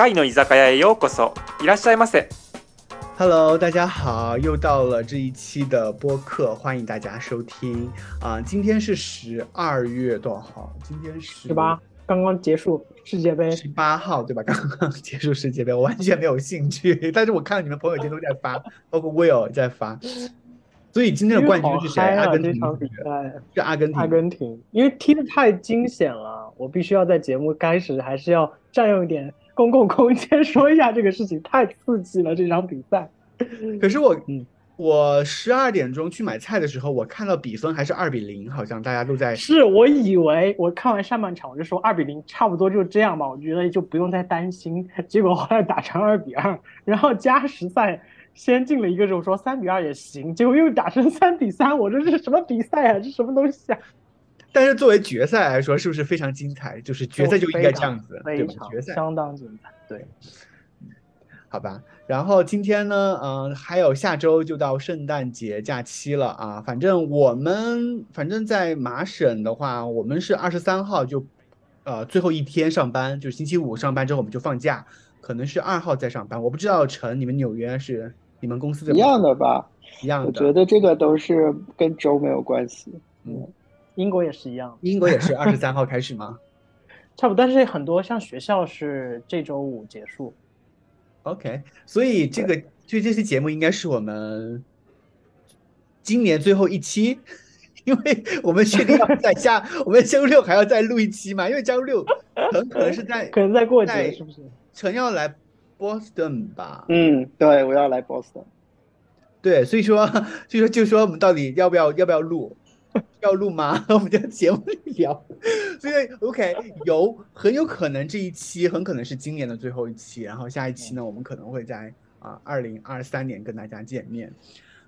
貝の居酒屋へようこそ。いらっしゃいませ。 Hello，大家好，又到了这一期的播客，欢迎大家收听啊、今天是十二月多少号？今天是十八，刚刚结束世界杯，十八号对吧？刚刚结束世界杯，我完全没有兴趣，但是我看到你们朋友圈都在发，包括 Will 也在发。所以今天的冠军是谁？因为好嗨啊阿根廷这场比是不是赛，是阿根廷。阿根廷，因为踢得太惊险了，我必须要在节目开始还是要占用一点 公共空间 说一下这个事情，太刺激了这场比赛。可是我，嗯我十二点钟去买菜的时候，我看到比分还是二比零，好像大家都在是我以为我看完上半场我就说二比零差不多就这样吧，我觉得就不用再担心。结果后来打成二比二，然后加时赛先进了一个之后说三比二也行，结果又打成三比三，我说这是什么比赛啊？这什么东西啊？但是作为决赛来说，是不是非常精彩？就是决赛就应该这样子，对吧？非常决赛相当精彩，对。好吧，然后今天呢，嗯、还有下周就到圣诞节假期了啊。反正我们，反正在麻省的话，我们是二十三号就，呃，最后一天上班，就是星期五上班之后我们就放假，可能是二号再上班。我不知道陈，你们纽约是你们公司的一样的吧？一样的，我觉得这个都是跟周没有关系。嗯，英国也是一样，英国也是 二十三号开始吗 差不多。但是很多像学校是这周五结束，？OK，所以这个就这期节目应该是我们今年最后一期。因为我们确定要在下，我们周六还要再录一期嘛？因为周六很可能是在可能在过节是不是？陈要来 Boston 吧？嗯，对，我要来 Boston。对，所以说，所以说，就说我们到底要不要要不要录？要录吗？我们就在节目里聊。所以 OK，有很有可能这一期很可能是今年的最后一期，然后下一期呢，我们可能会在啊二零二三年跟大家见面。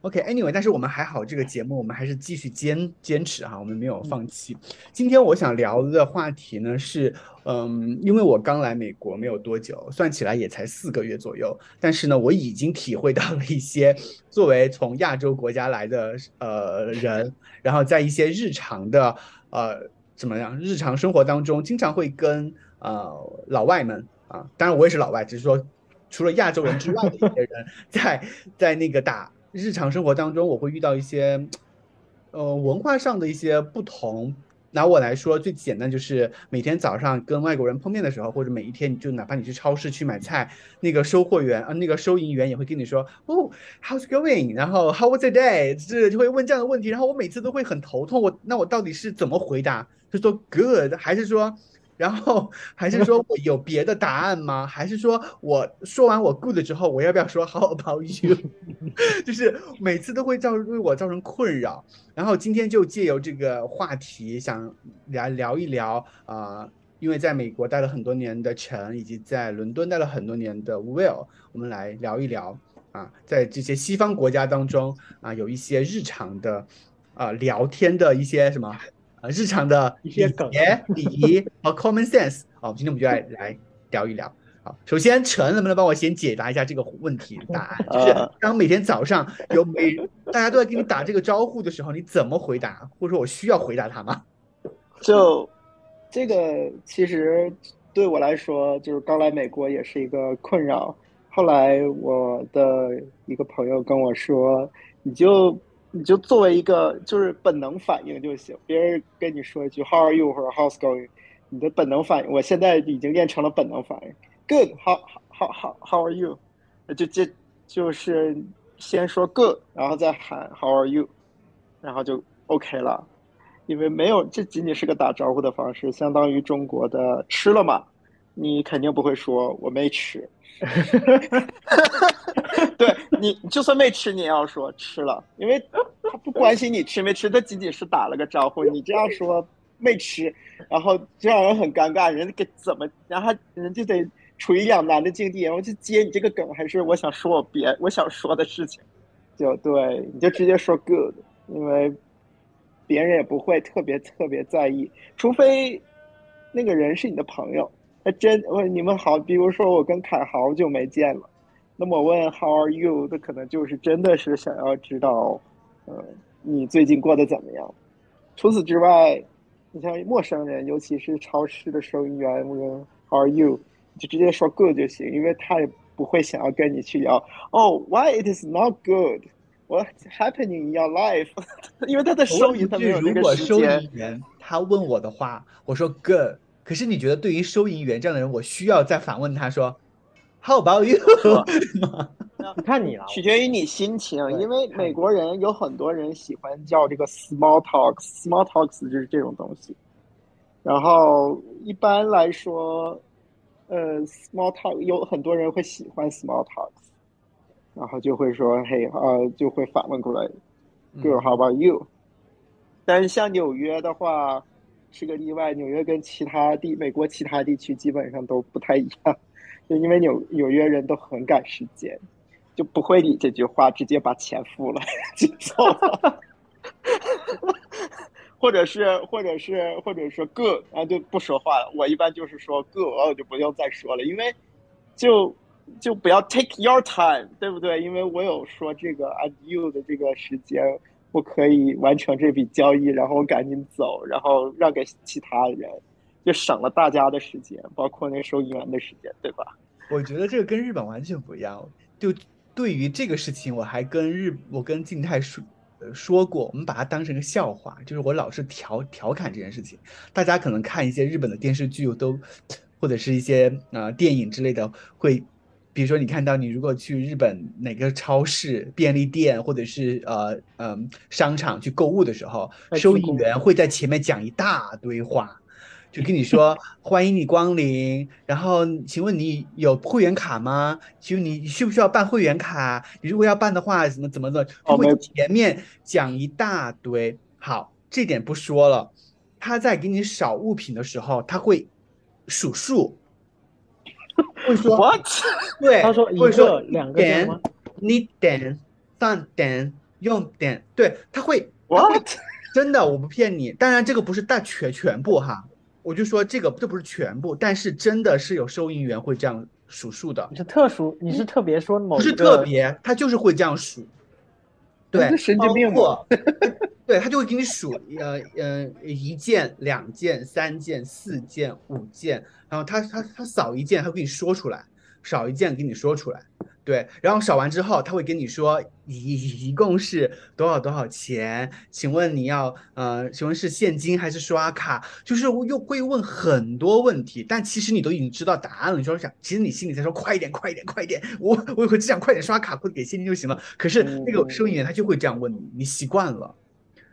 OK，Anyway，、但是我们还好，这个节目我们还是继续坚坚持哈，我们没有放弃。今天我想聊的话题呢是，嗯，因为我刚来美国没有多久，算起来也才四个月左右，但是呢，我已经体会到了一些作为从亚洲国家来的呃人，然后在一些日常的呃怎么样日常生活当中，经常会跟呃老外们啊，当然我也是老外，只是说除了亚洲人之外的一些人，在在那个打日常生活当中，我会遇到一些呃文化上的一些不同。拿我来说，最简单就是每天早上跟外国人碰面的时候，或者每一天你就哪怕你去超市去买菜，那个收货员啊、呃，那个收银员也会跟你说，哦，How's going？然后 How was the day？这就会问这样的问题，然后我每次都会很头痛，我那我到底是怎么回答？是说 good 还是说？然后还是说我有别的答案吗？还是说我说完我 good 之后，我要不要说 how about you？就是每次都会造为我造成困扰。然后今天就借由这个话题，想来聊一聊啊、因为在美国待了很多年的陈，以及在伦敦待了很多年的 Will，我们来聊一聊啊，在这些西方国家当中啊，有一些日常的啊聊天的一些什么。呃，日常的礼节、礼仪和 common sense 好，今天我们就来来聊一聊。好，首先陈能不能帮我先解答一下这个问题的答案？就是当每天早上有每大家都在给你打这个招呼的时候，你怎么回答？或者说我需要回答他吗？就这个其实对我来说，就是刚来美国也是一个困扰。后来我的一个朋友跟我说，你就。你就作为一个就是本能反应就行，别人跟你说一句 How are you 或者 How's going，你的本能反应，我现在已经练成了本能反应。Good，How How How How are you？就这就是先说 Good，然后再喊 How are you，然后就 OK 了。因为没有，这仅仅是个打招呼的方式，相当于中国的吃了吗？你肯定不会说我没吃。对你，就算没吃，你也要说吃了，因为他不关心你吃没吃，他仅仅是打了个招呼。你这样说没吃，然后就让人很尴尬，人给怎么，然后人就得处于两难的境地，然后就接你这个梗，还是我想说我别我想说的事情，就对，你就直接说 good，因为别人也不会特别特别在意，除非那个人是你的朋友。他真我你们好，比如说我跟凯好久没见了，那么问 How are you？他可能就是真的是想要知道，呃，你最近过得怎么样。除此之外，你像陌生人，尤其是超市的收银员问 How are you？就直接说 good 就行，因为他也不会想要跟你去聊哦，why it is not good，what's happening in your life，因为他在收银，他没有如果收银。员他问我的话，我说 good，可是你觉得对于收银员这样的人，我需要再反问他说 How about you？你？看你了，取决于你心情，因为美国人有很多人喜欢叫这个 small talks，small talks 就是这种东西。然后一般来说，呃，small talk 有很多人会喜欢 small talks，然后就会说，嘿，呃，就会反问过来，Girl，how about you？但是像纽约的话是个例外，纽约跟其他地美国其他地区基本上都不太一样，因为纽纽约人都很赶时间。就不会理这句话，直接把钱付了 就走了，或者是或者是或者是 good，然后就不说话了。我一般就是说 good，我就不用再说了，因为就就不要 take your time，对不对？因为我有说这个 and you 的这个时间，我可以完成这笔交易，然后我赶紧走，然后让给其他人，就省了大家的时间，包括那收银员的时间，对吧？我觉得这个跟日本完全不一样。就对于这个事情，我还跟日我跟静态说呃说过，我们把它当成个笑话，就是我老是调调侃这件事情。大家可能看一些日本的电视剧都，或者是一些呃电影之类的，会，比如说你看到你如果去日本哪个超市、便利店或者是呃嗯、商场去购物的时候，收银员会在前面讲一大堆话。就跟你说 欢迎你光临，然后请问你有会员卡吗？请问你需不需要办会员卡？你如果要办的话，怎么怎么的，就会前面讲一大堆。好，这点不说了。他在给你扫物品的时候，他会数数，会说 What？对，他说一会说个两个点吗？你点三点用点，对，他会他会 What？真的，我不骗你。当然，这个不是大全全部哈，我就说这个这不是全部，但是真的是有收银员会这样数数的你，是特殊，你是特别说某不是特别，他就是会这样数。对，是神经病包吗？括对他就会给你数，呃呃，一件、两件、三件、四件、五件，然后他他他扫一件，他会给你说出来，少一件给你说出来，对，然后扫完之后，他会跟你说一一共是多少多少钱，请问你要呃，请问是现金还是刷卡？就是又会问很多问题，但其实你都已经知道答案了，你说想，其实你心里在说快一点，快一点，快一点，我我以后只想快点刷卡或者给现金就行了。可是那个收银员他就会这样问你，你习惯了。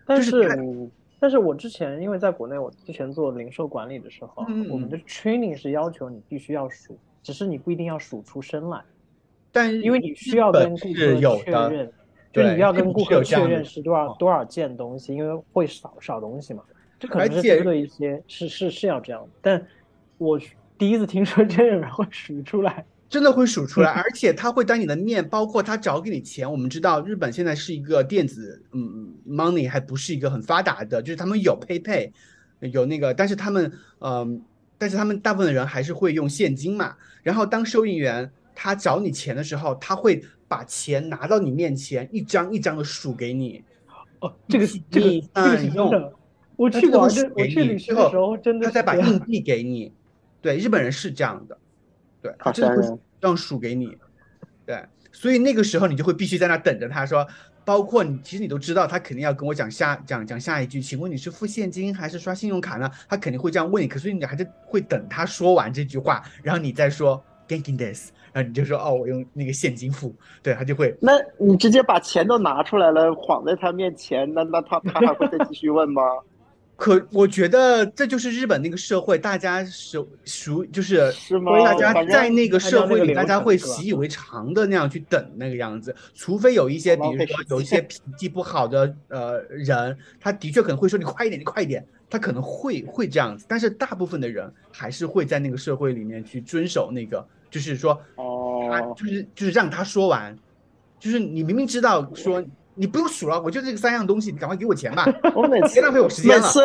但是但是我之前因为在国内，我之前做零售管理的时候，嗯我们的 training 是要求你必须要数，只是你不一定要数出声来，但因为你需要跟顾是有客确的，认，就你要跟顾客确认是多少哦多少件东西，因为会少少东西嘛，这可能是而且针对一些是是是要这样，但我第一次听说真有人会数出来，真的会数出来，而且他会当你的面，包括他找给你钱。我们知道日本现在是一个电子，嗯，money 还不是一个很发达的，就是他们有 PayPay，有那个，但是他们，嗯，但是他们大部分的人还是会用现金嘛。然后当收银员他找你钱的时候，他会把钱拿到你面前，一张一张的数给你。哦，这个是这个你这个是真的，我去玩这数给你我去旅行的时候真的他再把硬 币给你。对，日本人是这样的，对，他好真的会这样数给你。对，所以那个时候你就会必须在那等着他说，包括你其实你都知道，他肯定要跟我讲下讲讲下一句，请问你是付现金还是刷信用卡呢？他肯定会这样问你，可是你还是会等他说完这句话，然后你再说 Genkin des，然后你就说哦，我用那个现金付，对他就会那你直接把钱都拿出来了，晃在他面前，那那他他还会再继续问吗？可我觉得这就是日本那个社会，大家熟熟就是是吗？大家在那个社会里，大家会习以为常的那样去等那个样子，除非有一些，比如说有一些脾气不好的呃人，他的确可能会说你快一点，你快一点，他可能会会这样子，但是大部分的人还是会在那个社会里面去遵守那个，就是说他哦，就是就是让他说完，就是你明明知道说你不用数了，我就这个三样东西，你赶快给我钱吧，我每次别浪费我时间了。每次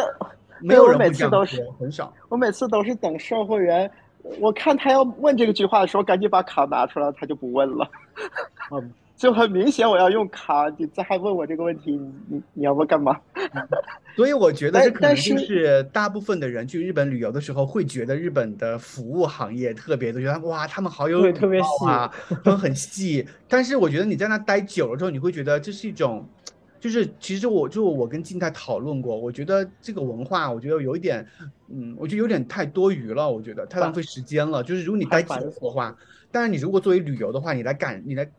没有人每次都是说，很少。我每次都是等售货员，我看他要问这个句话的时候，赶紧把卡拿出来，他就不问了。嗯就很明显我要用卡，你再还问我这个问题，你你你要不干嘛？所以我觉得这可能就是是大部分的人去日本旅游的时候，会觉得日本的服务行业特别的，觉得哇，他们好有礼对特别细啊，他们很细。但是我觉得你在那待久了之后，你会觉得这是一种，就是其实我就我跟静态讨论过，我觉得这个文化，我觉得有一点，嗯，我觉得有点太多余了，我觉得太浪费时间了。就是如果你待久的话，但是你如果作为旅游的话，你来感你来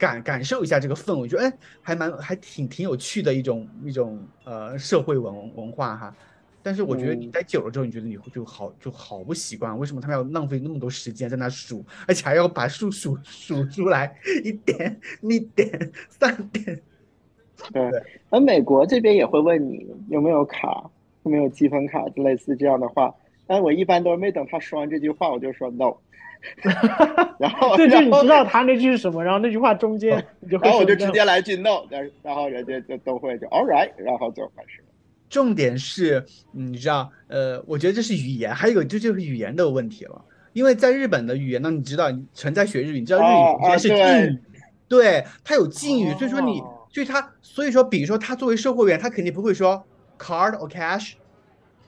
感感受一下这个氛围，我觉得哎，还蛮还挺挺有趣的一种一种呃社会文文化哈。但是我觉得你嗯待久了之后，你觉得你会就好就好不习惯，为什么他们要浪费那么多时间在那数，而且还要把数数数出来，一点、一点、三点。对，而美国这边也会问你有没有卡，有没有积分卡，类似这样的话。但我一般都是没等他说完这句话，我就说 no，然后 对，就你然后知道他那句是什么，然后那句话中间你就会然后我就说直接来句 no，然然后人家就都会就 all right，然后就开始了。重点是，嗯你知道，呃，我觉得这是语言，还有一个这就是语言的问题了。因为在日本的语言呢，你知道，你曾在学日语，你知道日哦语有些是敬语，对，它有敬语，所以说你哦，所以他，所以说，比如说他作为售货员，他肯定不会说 card or cash。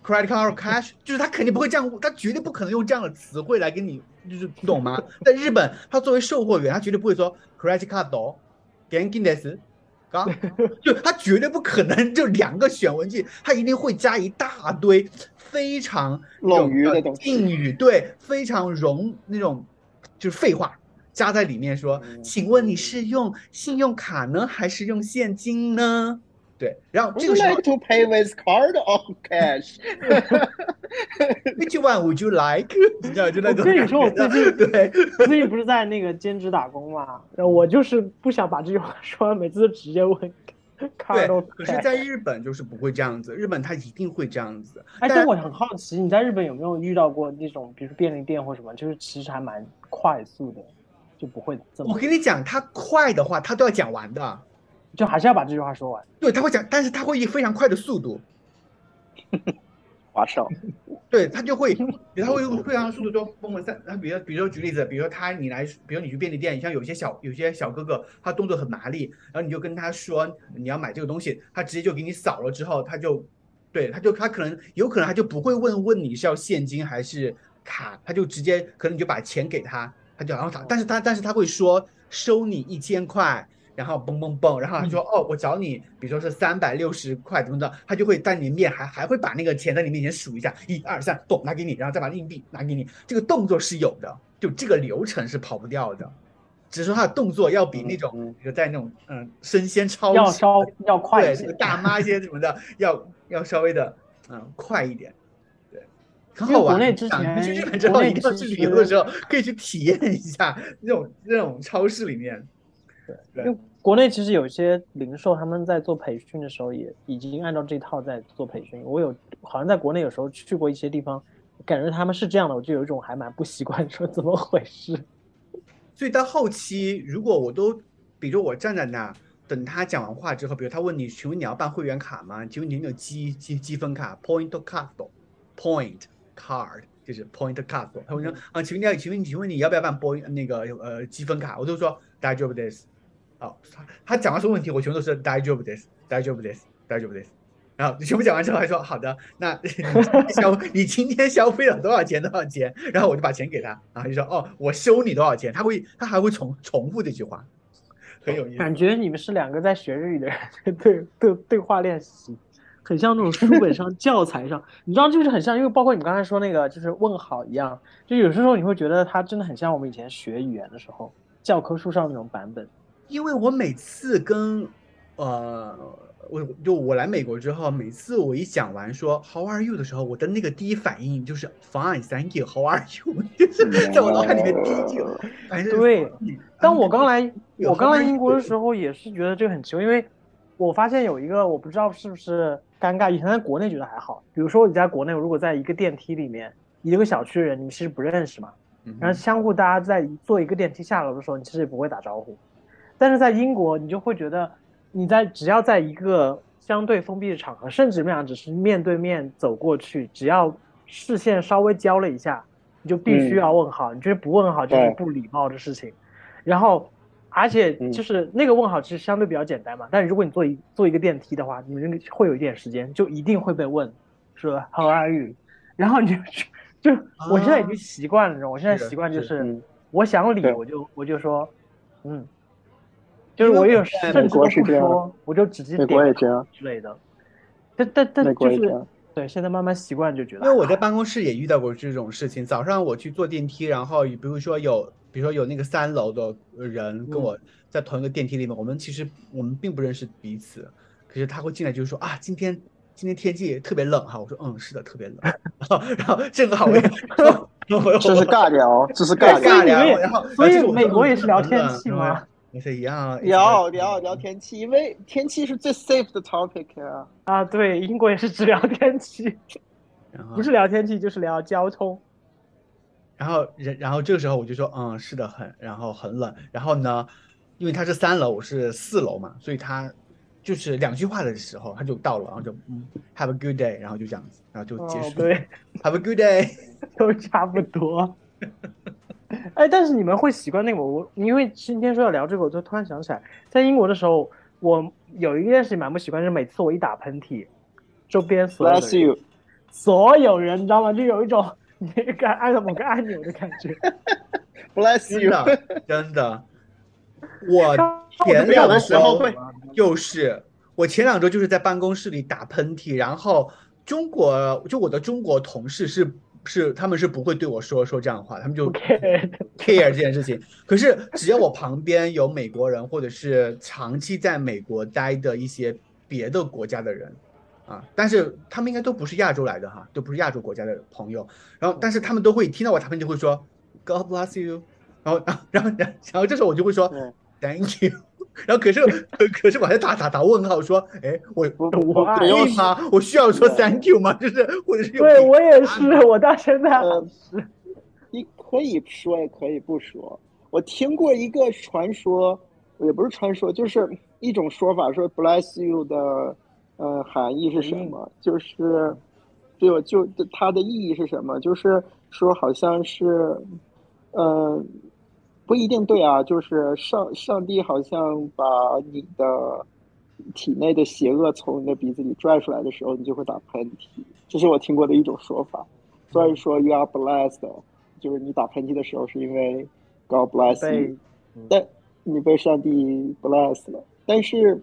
Credit card or cash，就是他肯定不会这样，他绝对不可能用这样的词汇来跟你，就是你懂吗？在日本，他作为售货员，他绝对不会说 credit card 哦 g e n k i n des，啊，就他绝对不可能就两个选文句，他一定会加一大堆非常冗余的有东西敬语，对，非常融那种就是废话加在里面说，嗯请问你是用信用卡呢，还是用现金呢？对，然后这 Would 个 you 时候 like to pay with card or cash？，Which one would you like？你知道就那种我跟你说我最近对，最近不是在那个兼职打工嘛，然后我就是不想把这句话 说完，每次都直接问 card 对 or，可是，cash 在日本就是不会这样子，日本它一定会这样子。哎，但但我很好奇，你在日本有没有遇到过那种，比如说便利店或什么，就是其实还蛮快速的，就不会这么我，跟你讲，它快的话，它都要讲完的。就还是要把这句话说完。对，他会讲，但是他会以非常快的速度，划手，对他就会，他会用非常速度说蹦了三。他比如比如说举例子，比如说他你来，比如你去便利店，你像有些小有些小哥哥，他动作很麻利，然后你就跟他说你要买这个东西，他直接就给你扫了之后，他就，对，他就他可能有可能他就不会问问你是要现金还是卡，他就直接可能你就把钱给他，他就然后他，但是他但是他会说收你一千块。然后嘣嘣嘣，然后他说、哦，我找你，比如说是三百六十块怎么的，他就会在你面还还会把那个钱在你面前数一下，一二三，咚，拿给你，然后再把硬币拿给你，这个动作是有的，就这个流程是跑不掉的，只是说他的动作要比那种，嗯比如在那种嗯生鲜超市要稍要快一些对这个。大妈一些什么的，要要稍微的嗯快一点，对，很好玩。你们去日前本之后，一定要去旅游的时候可以去体验一下那种那种超市里面，对因为国内其实有一些零售，他们在做培训的时候也已经按照这套在做培训。我有好像在国内有时候去过一些地方，感觉他们是这样的，我就有一种还蛮不习惯，说怎么回事？所以到后期，如果我都，比如我站在那儿等他讲完话之后，比如他问你，请问你要办会员卡吗？请问你有积积积分卡，point card，point card 就是 point card。他会说啊，请问你要，请问请问你要不要办 point 那个呃积分卡？我就说大丈夫です。哦，他他讲完所有问题，我全都是大丈夫です，大丈夫です，大丈夫です。然后全部讲完之后，还说好的，那你今天消你今天消费了多少钱？多少钱？然后我就把钱给他，然后就说哦，我收你多少钱？他会他还会重重复这句话，很有意思。感觉你们是两个在学日语的人，对对对话练习，很像那种书本上教材上，你知道，就是很像，因为包括你刚才说那个，就是问好一样，就有时候你会觉得它真的很像我们以前学语言的时候教科书上那种版本。 因为我每次跟呃，我就我来美国之后，每次我一讲完说 How are you 的时候，我的那个第一反应就是 Fine, thank you. How are you？就是 在我脑海里面第一句反正对当我刚来，我刚来英国的时候也是觉得这个很奇怪，因为我发现有一个我不知道是不是尴尬，以前在国内觉得还好，比如说你在国内如果在一个电梯里面，一个小区的人你其实不认识嘛，嗯。然后相互大家在坐一个电梯下楼的时候，你其实也不会打招呼，但是在英国你就会觉得你在只要在一个相对封闭的场合，甚至你们俩只是面对面走过去，只要视线稍微交了一下，你就必须嗯。要问好，你觉得不问好就是不礼貌的事情。然后而且嗯就是那个问好其实相对比较简单嘛，但是如果你坐一坐一个电梯的话，你们会有一点时间，就一定会被问说 How are you？然后你就就我现在已经习惯了，我现在习惯就是我想理我就我就说嗯，就是我有我在甚美至都不国是这样说，我就直接美点国也这样，之类的。但但但就是。对，现在慢慢习惯就觉得因为我在办公室也遇到过这种事情。早上我去坐电梯，然后比如说有，比如说有那个三楼的人跟嗯我在同一个电梯里面，我们其实我们并不认识彼此，可是他会进来就是说啊，今天今天天气特别冷哈，我说嗯是的，特别冷。然后然后正好我也，这是尬聊，这是尬聊。尬聊，所以美国也嗯是聊天气吗？我说一样，聊聊聊天气，因为天气是最 safe 的 topic 啊。啊，对，英国也是只聊天气，然后不是聊天气就是聊交通。然后然然后这个时候我就说，嗯，是的，很，然后很冷。然后呢，因为他是三楼，我是四楼嘛，所以他就是两句话的时候他就到了，然后就嗯，Have a good day，然后就这样子，然后就结哦，束。对，，Have a good day。都差不多。哎，但是你们会习惯那个我，因为今天说要聊这个，我就突然想起来，在英国的时候，我有一件事情蛮不习惯，就是每次我一打喷嚏，周边所有的人 you，所有人，你知道吗？就有一种你该按了某个按钮的感觉。bless 真 you。的真的，我我前两有的时候周会就是我前两周就是在办公室里打喷嚏，然后中国就我的中国同事是是他们是不会对我说说这样的话，他们就 OK，care 这件事情。可是只要我旁边有美国人，或者是长期在美国待的一些别的国家的人，啊，但是他们应该都不是亚洲来的哈，都不是亚洲国家的朋友。然后，但是他们都会听到我他们就会说 God bless you，然后，然后，然后，然后这时候我就会说 Thank you。然后可是 可可是我还打打打问号说，哎，我我我爱不用可以吗？我需要说 Thank you 吗？就是或者是对我也是，我到现在还呃是。你可以说也可以不说。我听过一个传说，也不是传说，就是一种说法，说 bless you 的呃含义是什么？就是就就它的意义是什么？就是说好像是，呃，不一定对啊，就是上上帝好像把你的体内的邪恶从你的鼻子里拽出来的时候，你就会打喷嚏，这是我听过的一种说法。所以说 you are blessed，就是你打喷嚏的时候是因为 God bless 被 you，但你被上帝 bless 了。但是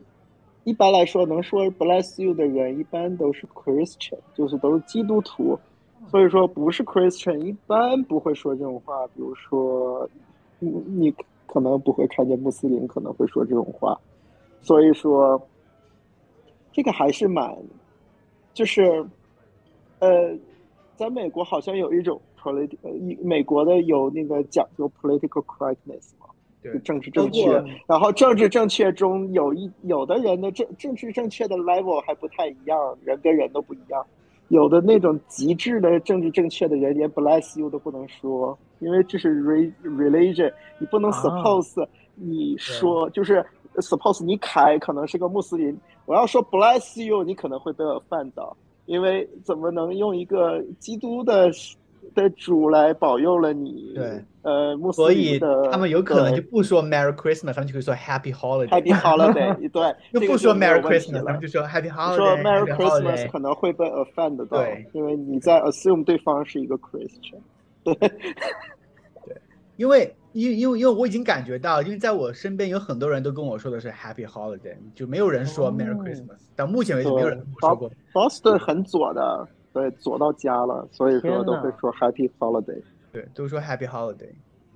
一般来说，能说 bless you 的人一般都是 Christian，就是都是基督徒。所以说不是 Christian 一般不会说这种话，比如说你你可能不会看见穆斯林可能会说这种话，所以说这个还是蛮，就是呃，在美国好像有一种 politi 呃，一美国的有那个讲究 political correctness 嘛，对就政治正确。然后政治正确中有一有的人的政政治正确的 level 还不太一样，人跟人都不一样。有的那种极致的政治正确的人，连 bless you 都不能说，因为这是 re religion，你不能啊。suppose 你说、就是 suppose 你凯可能是个穆斯林，我要说 bless you，你可能会被我绊倒，因为怎么能用一个基督的的主来保佑了你？对，呃，穆斯所以他们有可能就不说 Merry Christmas，他们就会说 Happy Holiday。Happy Holiday，对，就不说 Merry Christmas，他了们就说 Happy Holiday。说 Merry Christmas 可能会被 offend 到对，因为你在 assume 对方是一个 Christian。对，对因为因因为因为我已经感觉到，因为在我身边有很多人都跟我说的是 Happy Holiday，就没有人说 Merry 哦 Christmas。到目前为止，没有人跟我说过。Boston 很左的，对，左到家了，所以说都会说 Happy Holiday。对，都说 Happy Holiday。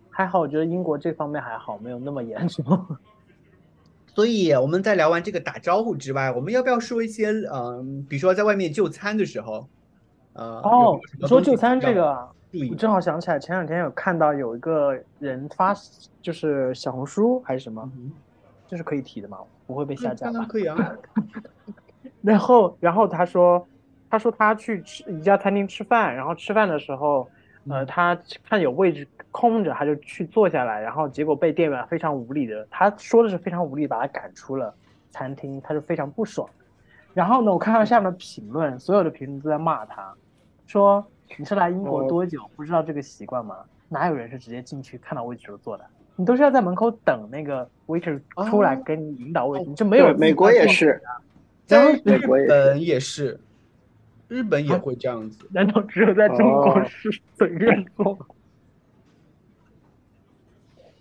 还好，我觉得英国这方面还好，没有那么严重。所以我们在聊完这个打招呼之外，我们要不要说一些嗯、比如说在外面就餐的时候，呃，哦你说就餐这个啊，我正好想起来，前两天有看到有一个人发，就是小红书还是什么，嗯这是可以提的嘛？不会被下，架吧？可以啊。然后，然后他说，他说他去吃一家餐厅吃饭，然后吃饭的时候，呃，嗯他看有位置空着，他就去坐下来，然后结果被店员非常无理的，他说的是非常无理，把他赶出了餐厅，他就非常不爽。然后呢，我看到下面的评论，所有的评论都在骂他，说你是来英国哦多久，不知道这个习惯吗？哪有人是直接进去看到位置就坐的？你都是要在门口等那个 waiter 出来给你引导位置，哦你就没有对美国也是，在日美国也是本也是，日本也会这样子。难道只有在中国哦是随便做？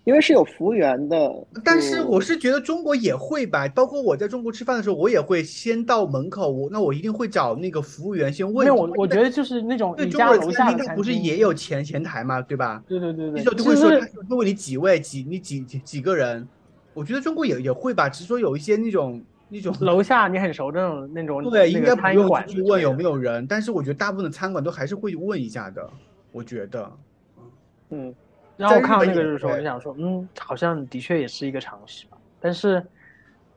因为是有服务员的。但是我是觉得中国也会吧，包括我在中国吃饭的时候，我也会先到门口，我那我一定会找那个服务员先问。没有，我我觉得就是那种对家中国的楼下的餐餐厅它不是也有前前台嘛，对吧？对对对对，那时候都其实会说，他会问你几位，几你几几几个人。我觉得中国也也会吧，只是说有一些那种那种楼下你很熟的那种那种对，应该不用去问有没有人，但是我觉得大部分的餐馆都还是会问一下的。我觉得，嗯，然后我看到那个的时候，我就想说，嗯，好像的确也是一个常识吧。但是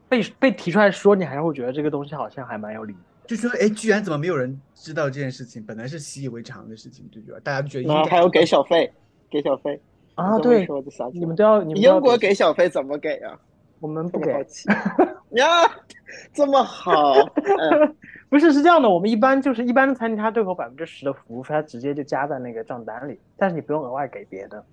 被被提出来说，你还是会觉得这个东西好像还蛮有理的。就说哎，居然怎么没有人知道这件事情？本来是习以为常的事情，对吧？大家都觉得应该还有给小费，给小费啊，对，你们都要你们英国给小费怎么给啊？我们不给，呀，这么好，嗯，不是是这样的，我们一般就是一般的餐厅，它都有百分之十的服务费，它直接就加在那个账单里，但是你不用额外给别的。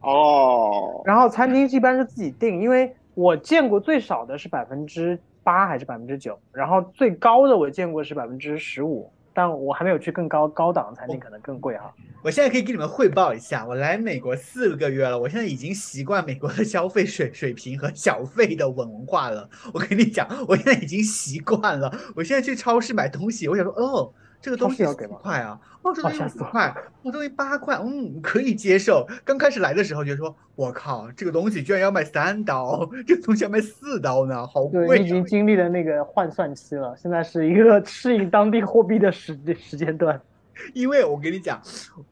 哦，然后餐厅一般是自己定，因为我见过最少的是百分之八还是百分之九，然后最高的我见过是百分之十五，但我还没有去更高高档的餐厅，可能更贵哈。我现在可以给你们汇报一下，我来美国四个月了，我现在已经习惯美国的消费水水平和小费的文化了。我跟你讲，我现在已经习惯了。我现在去超市买东西，我想说，哦，这个东西要给吗块啊，哦，这个东西吓死我五块，哦，这东西八块，嗯，可以接受。刚开始来的时候觉得说，我靠，这个东西居然要卖三刀，这个东西要卖四刀呢，好对，贵已经经历了那个换算期了，现在是一个 适应当地货币的时时间段。因为我跟你讲，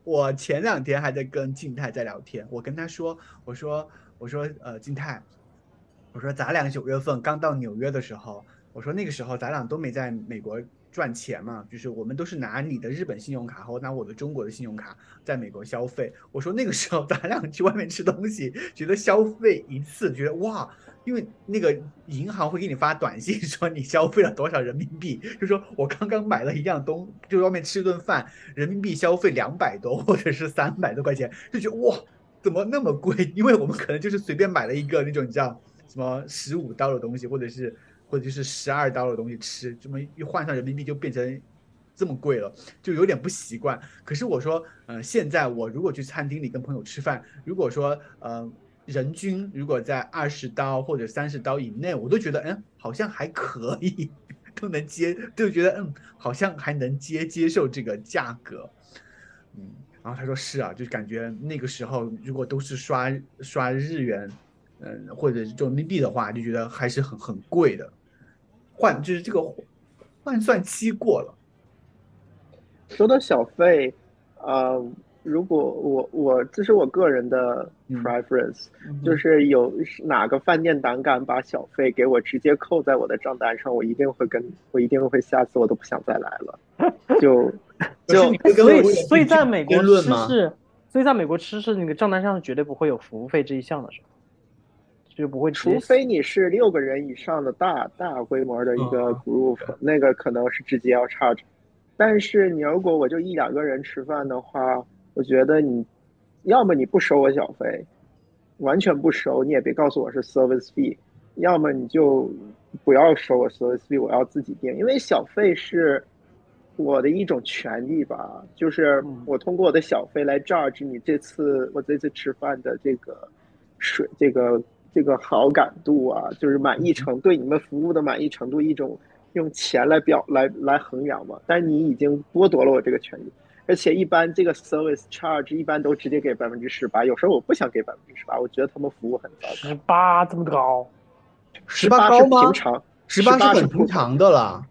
我前两天还在跟静泰在聊天，我跟他说，我说，我说，呃，静泰，我说咱俩九月份刚到纽约的时候，我说那个时候咱俩都没在美国赚钱嘛，就是我们都是拿你的日本信用卡和拿我的中国的信用卡在美国消费。我说那个时候 咱俩去外面吃东西，觉得消费一次觉得哇。因为那个银行会给你发短信说你消费了多少人民币，就说我刚刚买了一样东，就外面吃顿饭，人民币消费两百多或者是三百多块钱，就觉得哇，怎么那么贵？因为我们可能就是随便买了一个那种你知道什么十五刀的东西，或者是或者是十二刀的东西吃，这么一换上人民币就变成这么贵了，就有点不习惯。可是我说，呃，现在我如果去餐厅里跟朋友吃饭，如果说呃。人均如果在二十刀或者三十刀以内，我都觉得嗯，好像还可以，都能接，就觉得嗯，好像还能接接受这个价格，嗯，然后他说是啊，就感觉那个时候如果都是刷刷日元，嗯，或者是人民币的话，就觉得还是很很贵的，换就是这个换算期过了，说到小费，呃，如果我我这是我个人的嗯 preference，、嗯就是有哪个饭店胆敢把小费给我直接扣在我的账单上，我一定会跟我一定会下次我都不想再来了，就就所以所以在美国？吃是，所以在美国吃是那个账单上是绝对不会有服务费这一项的，是吧？就不会除非你是六个人以上的大大规模的一个嗯 group，、那个可能是直接要 charge。但是你如果我就一两个人吃饭的话，我觉得你要么你不收我小费，完全不收，你也别告诉我是 service fee，要么你就不要收我 service fee，我要自己定，因为小费是我的一种权利吧，就是我通过我的小费来 judge 你这次我这次吃饭的这个水这个这个好感度啊，就是满意程对你们服务的满意程度一种用钱来表来来衡量嘛，但是你已经剥夺了我这个权利。而且一般这个 service charge 一般都直接给百分之十八，有时候我不想给百分之十八，我觉得他们服务很糟糕。十八这么高，十八是八高吗平？常，十八18是很平常的了。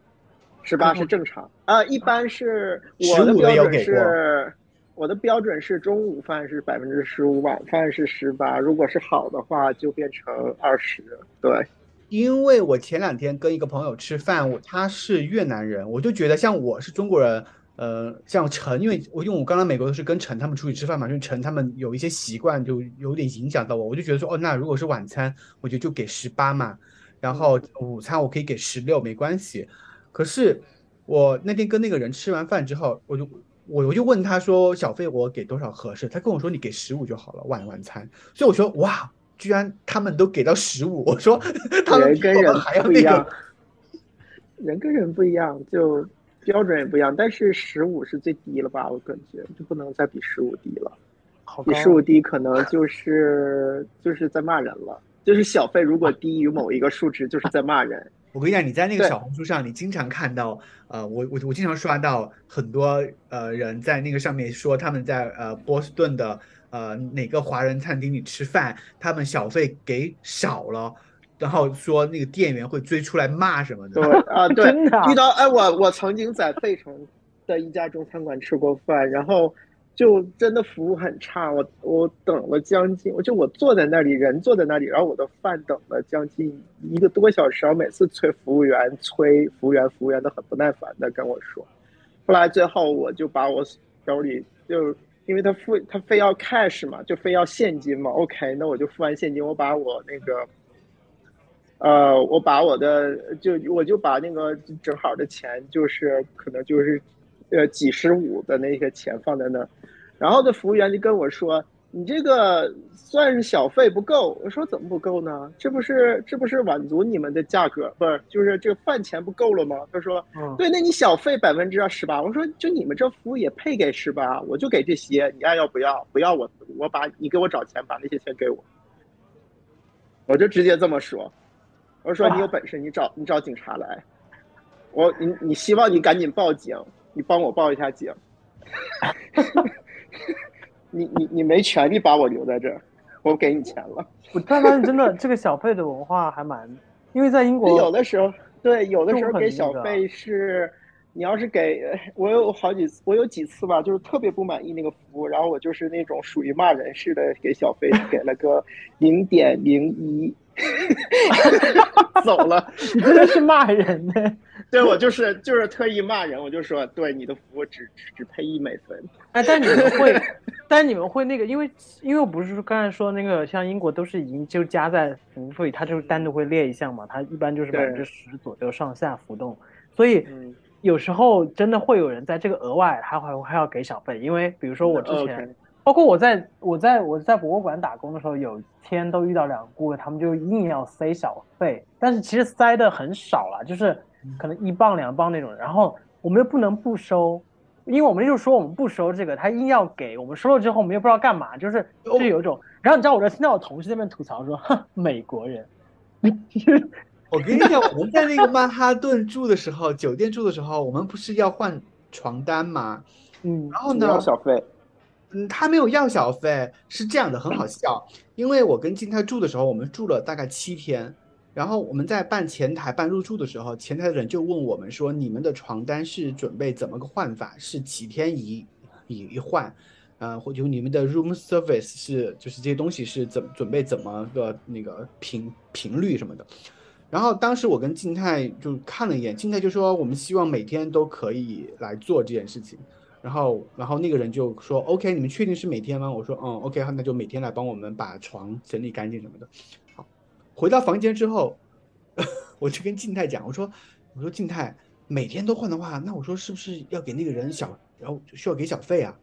十八是正常啊、一般是我15的的标准有给是，我的标准是中午饭是百分之十五，晚饭是十八，如果是好的话就变成二十。对，因为我前两天跟一个朋友吃饭，我他是越南人，我就觉得像我是中国人，呃，像陈，因为我因为我刚刚美国都是跟陈他们出去吃饭嘛，就陈他们有一些习惯就有点影响到我，我就觉得说，哦，那如果是晚餐，我觉得就给十八嘛，然后午餐我可以给十六，没关系。可是我那天跟那个人吃完饭之后，我就我我就问他说小费我给多少合适？他跟我说你给十五就好了，晚晚餐。所以我说哇，居然他们都给到十五，我说他们人跟人还要不一样那个，，人跟人不一样，就标准也不一样。但是十五是最低了吧？我感觉就不能再比十五低了，比十五低可能就是就是在骂人了。就是小费如果低于某一个数值，就是在骂人。我跟你讲，你在那个小红书上，你经常看到，呃，我我我经常刷到很多呃人在那个上面说他们在呃波士顿的呃哪个华人餐厅里吃饭，他们小费给少了，然后说那个店员会追出来骂什么的。对 啊，对，真的啊遇到哎，我我曾经在费城的一家中餐馆吃过饭，然后就真的服务很差，我我等了将近，我就我坐在那里，人坐在那里，然后我的饭等了将近一个多小时，然后每次催服务员，催服务员，服务员都很不耐烦的跟我说，后来最后我就把我手里就。因为他付他非要 cash 嘛，就非要现金嘛。OK，那我就付完现金，我把我那个呃，我把我的就我就把那个正好的钱，就是可能就是呃几十五的那些钱放在那儿，然后这服务员就跟我说：“你这个算是小费不够。”我说：“怎么不够呢？这不是这不是满足你们的价格，不是就是这个饭钱不够了吗？”他说：“嗯，对，那你小费百分之十八。”我说：“就你们这服务也配给十八？我就给这些，你爱要不要？不要我我把你给我找钱，把那些钱给我。”我就直接这么说。我说你有本事你找你找警察来，我你你希望你赶紧报警，你帮我报一下警。你你你没权利把我留在这儿，我给你钱了。我突然发现真的这个小费的文化还蛮，因为在英国有的时候，对，有的时候给小费是，你要是给我有好几次，我有几次吧，就是特别不满意那个服务，然后我就是那种属于骂人似的给小费，给了个零点零一，走了。你真的是骂人呢。对我就是就是特意骂人，我就说对你的服务只只只配一美分。哎，但你们会，但你们会那个，因为因为我不是说刚才说那个，像英国都是已经就加在服务费，它就是单独会列一项嘛，它一般就是百分之十左右上下浮动，所以嗯有时候真的会有人在这个额外还还还要给小费，因为比如说我之前包括我在我在我在博物馆打工的时候，有天都遇到两个顾客，他们就硬要塞小费，但是其实塞的很少了，就是可能一磅两磅那种，然后我们又不能不收。因为我们就说我们不收这个，他硬要给我们收了之后，我们又不知道干嘛，就是就是有一种。然后你知道，我就听到我同事那边吐槽说：“哼，美国人。我跟你讲，我们在那个曼哈顿住的时候，酒店住的时候，我们不是要换床单吗？”嗯然后呢要呢，小费，嗯，他没有要小费，是这样的，很好笑。因为我跟金泰住的时候，我们住了大概七天，然后我们在办前台办入住的时候，前台的人就问我们说：“你们的床单是准备怎么个换法？是几天一一换？呃，或者你们的 room service 是就是这些东西是怎准备怎么个那个频频率什么的？”然后当时我跟静泰就看了一眼，静泰就说：“我们希望每天都可以来做这件事情。”然后，然后那个人就说：“OK，你们确定是每天吗？”我说：“嗯，OK，那就每天来帮我们把床整理干净什么的。”好，回到房间之后，我就跟静泰讲：“我说，我说静泰，每天都换的话，那我说是不是要给那个人小，然后需要给小费啊？”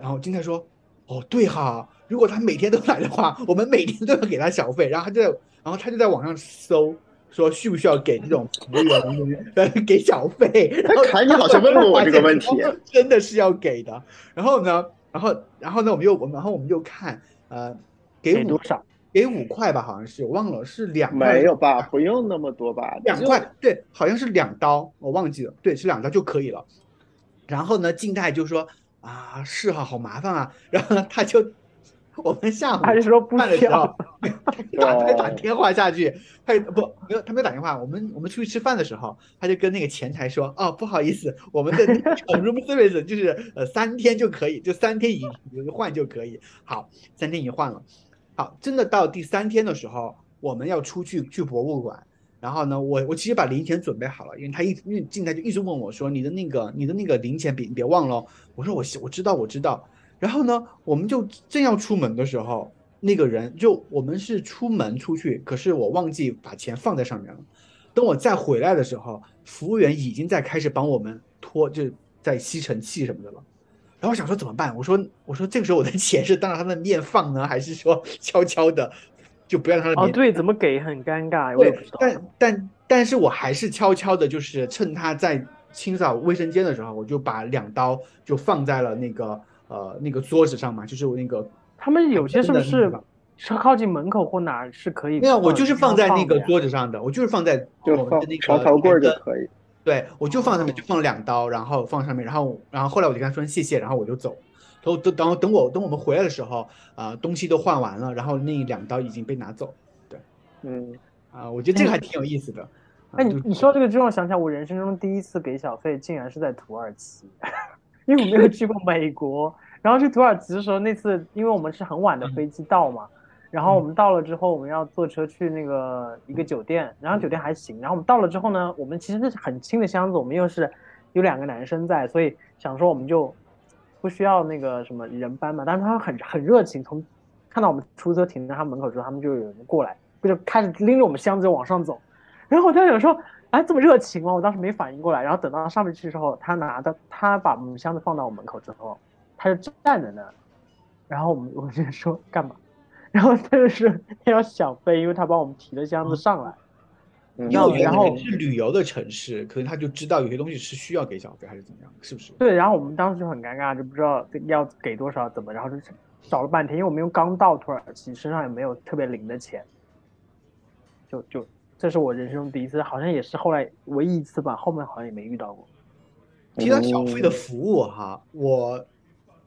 然后静泰说：“哦，对哈，如果他每天都来的话，我们每天都要给他小费。”然后他就在，然后他就在网上搜。说需不需要给这种服务员呃给小费？然后凯你好像问过我这个问题，真的是要给的。然后呢，然后然后呢，我们又我们然后我们又看呃给给多少？给五块吧，好像是我忘了是两块没有吧？不用那么多吧？两块，对，好像是两刀，我忘记了，对，是两刀就可以了。然后呢，静态就说啊，是哈，好麻烦啊。然后呢，他就我们下午他就说不饭的时候要？，他打他打电话下去，他也不没有他没有打电话。我们我们出去吃饭的时候，他就跟那个前台说，哦，不好意思，我们的那个 room service 就是呃三天就可以，就三天一一换就可以。好，三天一换了。好，真的到第三天的时候，我们要出去去博物馆。然后呢，我我其实把零钱准备好了，因为他一因为进来就一直问我说你的那个你的那个零钱别别忘了。我说我我知道我知道。然后呢，我们就正要出门的时候，那个人就我们是出门出去，可是我忘记把钱放在上面了。等我再回来的时候，服务员已经在开始帮我们拖，就是在吸尘器什么的了。然后我想说怎么办？我说我说这个时候我的 钱是当着他的面放呢，还是说悄悄的就不要让他的哦，对，怎么给很尴尬，我也不知道。但但但是我还是悄悄的，就是趁他在清扫卫生间的时候，我就把两刀就放在了那个呃那个桌子上嘛，就是我那个他们有些是不是那个是靠近门口或哪儿是可以？没有，我就是放在那个桌。子上的，我就是放在就床头柜儿就可以。对，我就放上面，哦就放了两刀，然后放上面，然后然后后来我就跟他说谢谢，然后我就走。等等等等我等我们回来的时候，啊、东西都换完了，然后那两刀已经被拿走。对嗯，啊、我觉得这个还挺有意思的。啊哎，你就你说这个，就让我想起来，我人生中第一次给小费，竟然是在土耳其，因为我没有去过美国。然后去土耳其的时候，那次因为我们是很晚的飞机到嘛，然后我们到了之后，我们要坐车去那个一个酒店，然后酒店还行。然后我们到了之后呢，我们其实是很轻的箱子，我们又是有两个男生在，所以想说我们就不需要那个什么人搬嘛。但是他们很很热情，从看到我们出租车停在他门口之后，他们就有人过来，就开始拎着我们箱子就往上走。然后我当时想说，哎，这么热情吗？我当时没反应过来。然后等到上面去之后，他拿的他把我们箱子放到我门口之后，他就站在那儿，然后我们我们就说干嘛？然后他就说他要小费，因为他帮我们提了箱子上来。嗯因为我觉得然后旅游的城市，可能他就知道有些东西是需要给小费还是怎么样，是不是？对，然后我们当时就很尴尬，就不知道要给多少怎么，然后就找了半天，因为我们又刚到土耳其，身上也没有特别零的钱，就就这是我人生中第一次，好像也是后来唯一一次吧，后面好像也没遇到过。提到小费的服务哈，我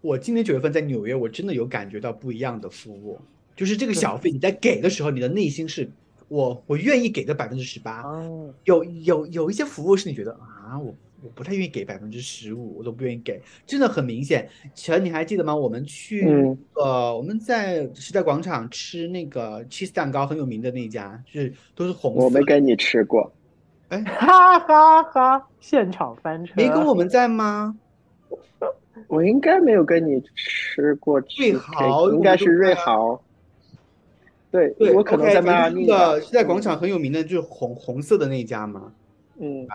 我今年九月份在纽约，我真的有感觉到不一样的服务，就是这个小费你在给的时候，你的内心是我我愿意给的百分之十八，哦，有有有一些服务是你觉得啊，我我不太愿意给百分之十五，我都不愿意给，真的很明显。陈，你还记得吗？我们去嗯呃，我们在时代广场吃那个 cheese 蛋糕，很有名的那一家，就是都是红色。我没跟你吃过，哎，哈哈哈！现场翻车，没跟我们在吗？我应该没有跟你吃过瑞豪应该是瑞豪。对，对，我可能在迈阿密吧那个时代广场很有名的，就是红红色的那一家嘛。嗯，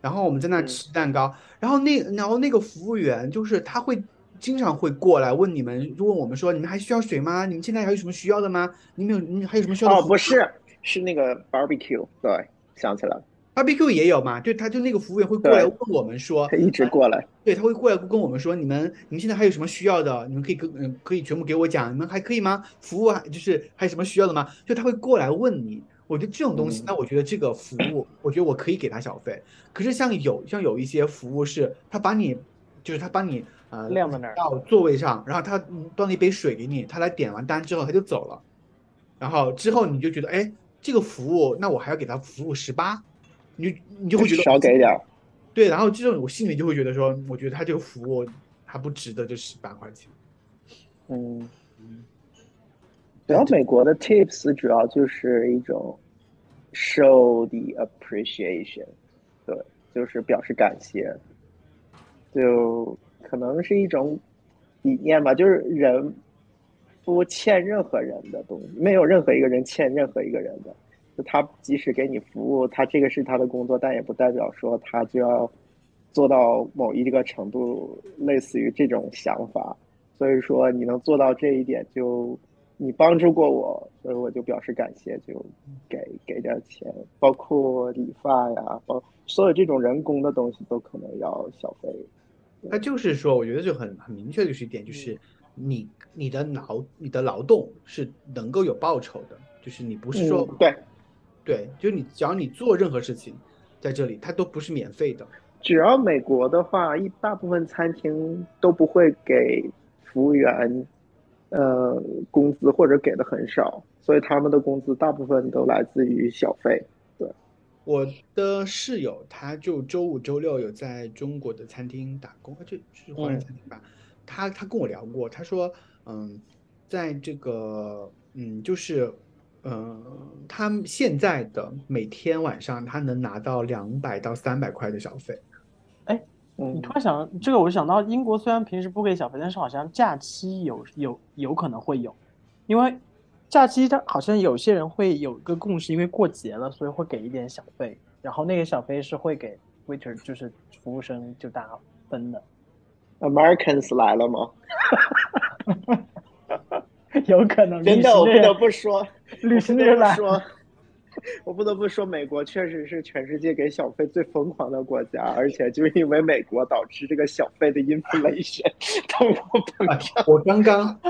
然后我们在那嗯吃蛋糕，然后那然后那个服务员就是他会经常会过来问你们，问我们说你们还需要水吗？你们现在还有什么需要的吗？你们有你们还有什么需要的哦，不是，是那个 barbecue，对，想起来了，，barbecue 也有嘛？就他就那个服务员会过来问我们说，他一直过来。对，他会过来跟我们说，你们你们现在还有什么需要的？你们可以跟嗯可以全部给我讲，你们还可以吗？服务还就是还有什么需要的吗？就他会过来问你。我觉得这种东西，嗯那我觉得这个服务，我觉得我可以给他小费。可是像有像有一些服务是，他把你就是他把你呃晾在那儿到座位上，然后他嗯端了一杯水给你，他来点完单之后他就走了，然后之后你就觉得哎这个服务，那我还要给他服务十八，你就你就会觉得少给点儿。对，然后这种我心里就会觉得说，我觉得他这个服务还不值得这十八块钱。嗯，然后美国的 tips 主要就是一种 show the appreciation，对，就是表示感谢，就可能是一种理念吧，就是人不欠任何人的东西，没有任何一个人欠任何一个人的。就他即使给你服务，他这个是他的工作，但也不代表说他就要做到某一个程度，类似于这种想法。所以说你能做到这一点，就你帮助过我，所以我就表示感谢，就给给点钱，包括理发呀，包所有这种人工的东西都可能要小费。那就是说，我觉得就很很明确的就是一点，就是你你的劳你的劳动是能够有报酬的，就是你不是说、嗯，对，对，就是你只要你做任何事情，在这里它都不是免费的。只要美国的话，一大部分餐厅都不会给服务员呃工资，或者给的很少，所以他们的工资大部分都来自于小费。对我的室友他就周五周六有在中国的餐厅打工，就是华人嗯餐厅吧？他他跟我聊过，他说，嗯，在这个嗯就是。嗯，他现在的每天晚上他能拿到两百到三百块的小费，哎你。嗯突然想到这个，我就想到英国虽然平时不给小费，但是好像假期有有有可能会有，因为假期他好像有些人会有一个共识，因为过节了，所以会给一点小费，然后那个小费是会给 waiter 就是服务生就大家分的。，Americans 来了吗？有可能真的，我不得不说，旅行的人来，说，我不得不说，美国确实是全世界给小费最疯狂的国家，而且就是因为美国导致这个小费的 inflation 通货膨胀。我刚刚，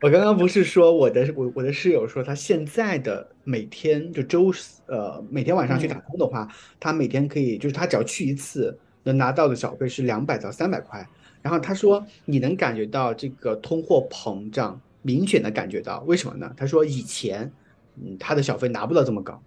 我刚刚不是说我的我我的室友说他现在的每天就周四呃每天晚上去打工的话，他每天可以就是他只要去一次能拿到的小费是两百到三百块。然后他说你能感觉到这个通货膨胀，明显的感觉到，为什么呢？他说以前嗯他的小费拿不到这么高，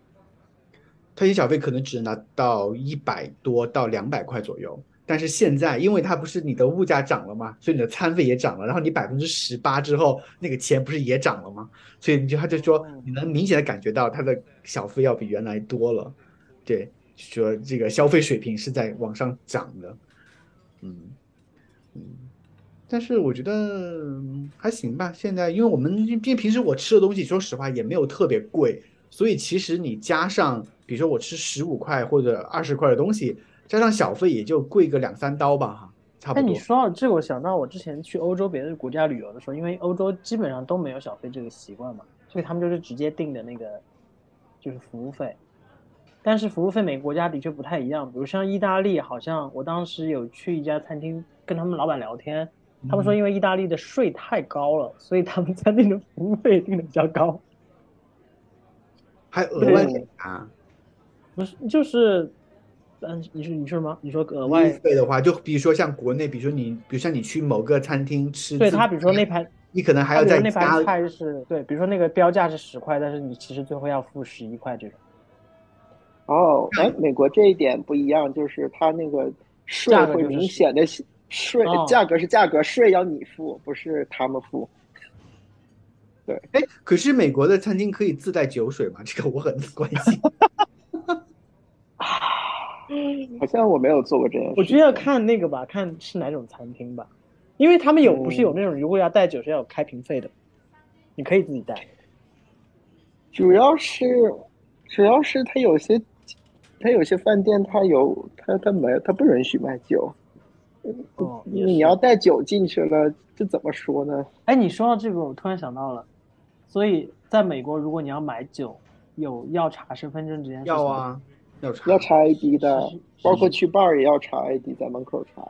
他些小费可能只能拿到一百多到两百块左右。但是现在，因为它不是你的物价涨了嘛，所以你的餐费也涨了，然后你百分之十八之后，那个钱不是也涨了吗？所以你就他就说，你能明显的感觉到他的小费要比原来多了，对，说这个消费水平是在往上涨的，嗯嗯，但是我觉得嗯还行吧。现在因为我们因为平时我吃的东西，说实话也没有特别贵，所以其实你加上，比如说我吃十五块或者二十块的东西。加上小费也就贵个两三刀吧，哈，差不多。哎，你说到这个，我想到我之前去欧洲别的国家旅游的时候，因为欧洲基本上都没有小费这个习惯嘛，所以他们就是直接定的那个就是服务费。但是服务费每个国家的确不太一样，比如像意大利，好像我当时有去一家餐厅跟他们老板聊天，他们说因为意大利的税太高了，所以他们餐厅的服务费定的比较高，还额外给他。不是就是。嗯，你说你说什么？你说额外费的话，就比如说像国内，比如说你，比如像你去某个餐厅吃，对他，比如说那盘，你可能还要再那盘菜是对，比如说那个标价是十块，但是你其实最后要付十一块这种。哦，哎，美国这一点不一样，就是它那个税会明显的税价格是价格，税要你付，不是他们付。对，哎，可是美国的餐厅可以自带酒水吗？这个我很关心。好像我没有做过这件事。我觉得要看那个吧，看是哪种餐厅吧，因为他们有不是有那种如果要带酒是要有开瓶费的，你可以自己带。主要是，主要是他有些，他有些饭店他有他他没他不允许卖酒。哦，你要带酒进去了，这怎么说呢？哎，你说到这个，我突然想到了，所以在美国，如果你要买酒，有要查身份证这件事。要啊。要查要查 ID 的，包括去 bar 也要查 ID，在门口查。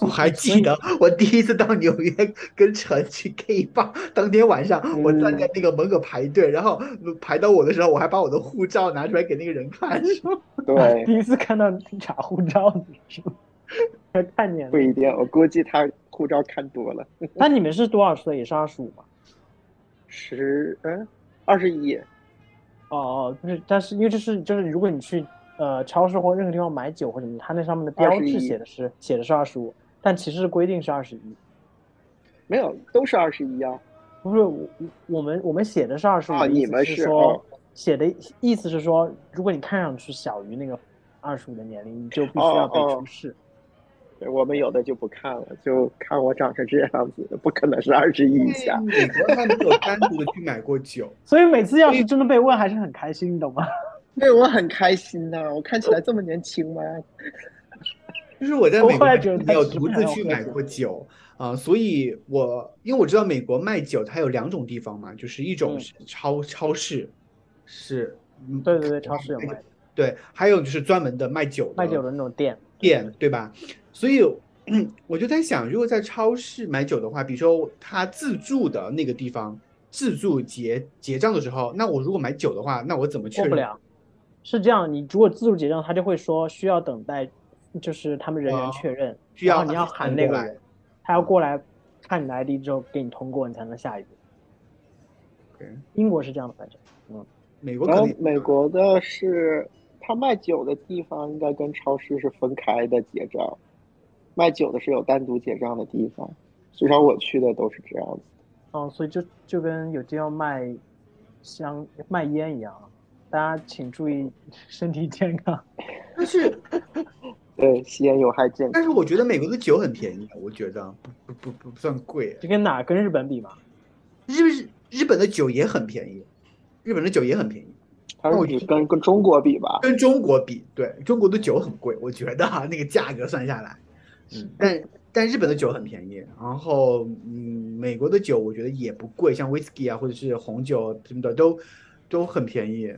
我还记得我第一次到纽约跟陈去 K bar，当天晚上我站在那个门口排队，然后排到我的时候，我还把我的护照拿出来给那个人看。对，第一次看到查护照的是吗？还看见不一定，我估计他护照看多了。那你们是多少岁？也是二十五吗？十嗯，二十一。哦哦，就是，但是因为这是就是，如果你去呃超市或任何地方买酒或者什么，它那上面的标志写的是写的是二十五，但其实规定是二十一。没有，都是二十一啊。不是我我们我们写的是二十五，你们是说写的意思是说，如果你看上去小于那个二十五的年龄，你就必须要被出示。对，我们有的就不看了，就看我长成这样子，不可能是二十亿以下。美国他没有单独的去买过酒，所以每次要是真的被问，还是很开心，你懂吗？对，我很开心呐，我看起来这么年轻吗？就是我在美国没有独自去买过酒啊，所以我因为我知道美国卖酒它有两种地方嘛，就是一种是超超市，是，对对对，超市有卖的，对，还有就是专门的卖酒卖酒的那种店店，对吧？所以，我就在想，如果在超市买酒的话，比如说他自助的那个地方，自助结结账的时候，那我如果买酒的话，那我怎么确认？过不了。是这样，你如果自助结账，他就会说需要等待，就是他们人员确认，需要你要喊那个人，他要过来看你的 ID 之后给你通过，你才能下一步。英国是这样的，反正，嗯，美国然后美国的是他卖酒的地方应该跟超市是分开的结账。卖酒的是有单独结账的地方，至少我去的都是这样子。哦，所以就就跟有地方卖香卖烟一样，大家请注意身体健康。但是，对吸烟有害健康。但是我觉得美国的酒很便宜，我觉得不不不不算贵。这跟哪跟日本比嘛？日日日本的酒也很便宜，日本的酒也很便宜。那我跟跟中国比吧？跟中国比，对中国的酒很贵，我觉得哈那个价格算下来。嗯，但但日本的酒很便宜，然后嗯，美国的酒我觉得也不贵，像 whisky 啊或者是红酒什么的都都很便宜。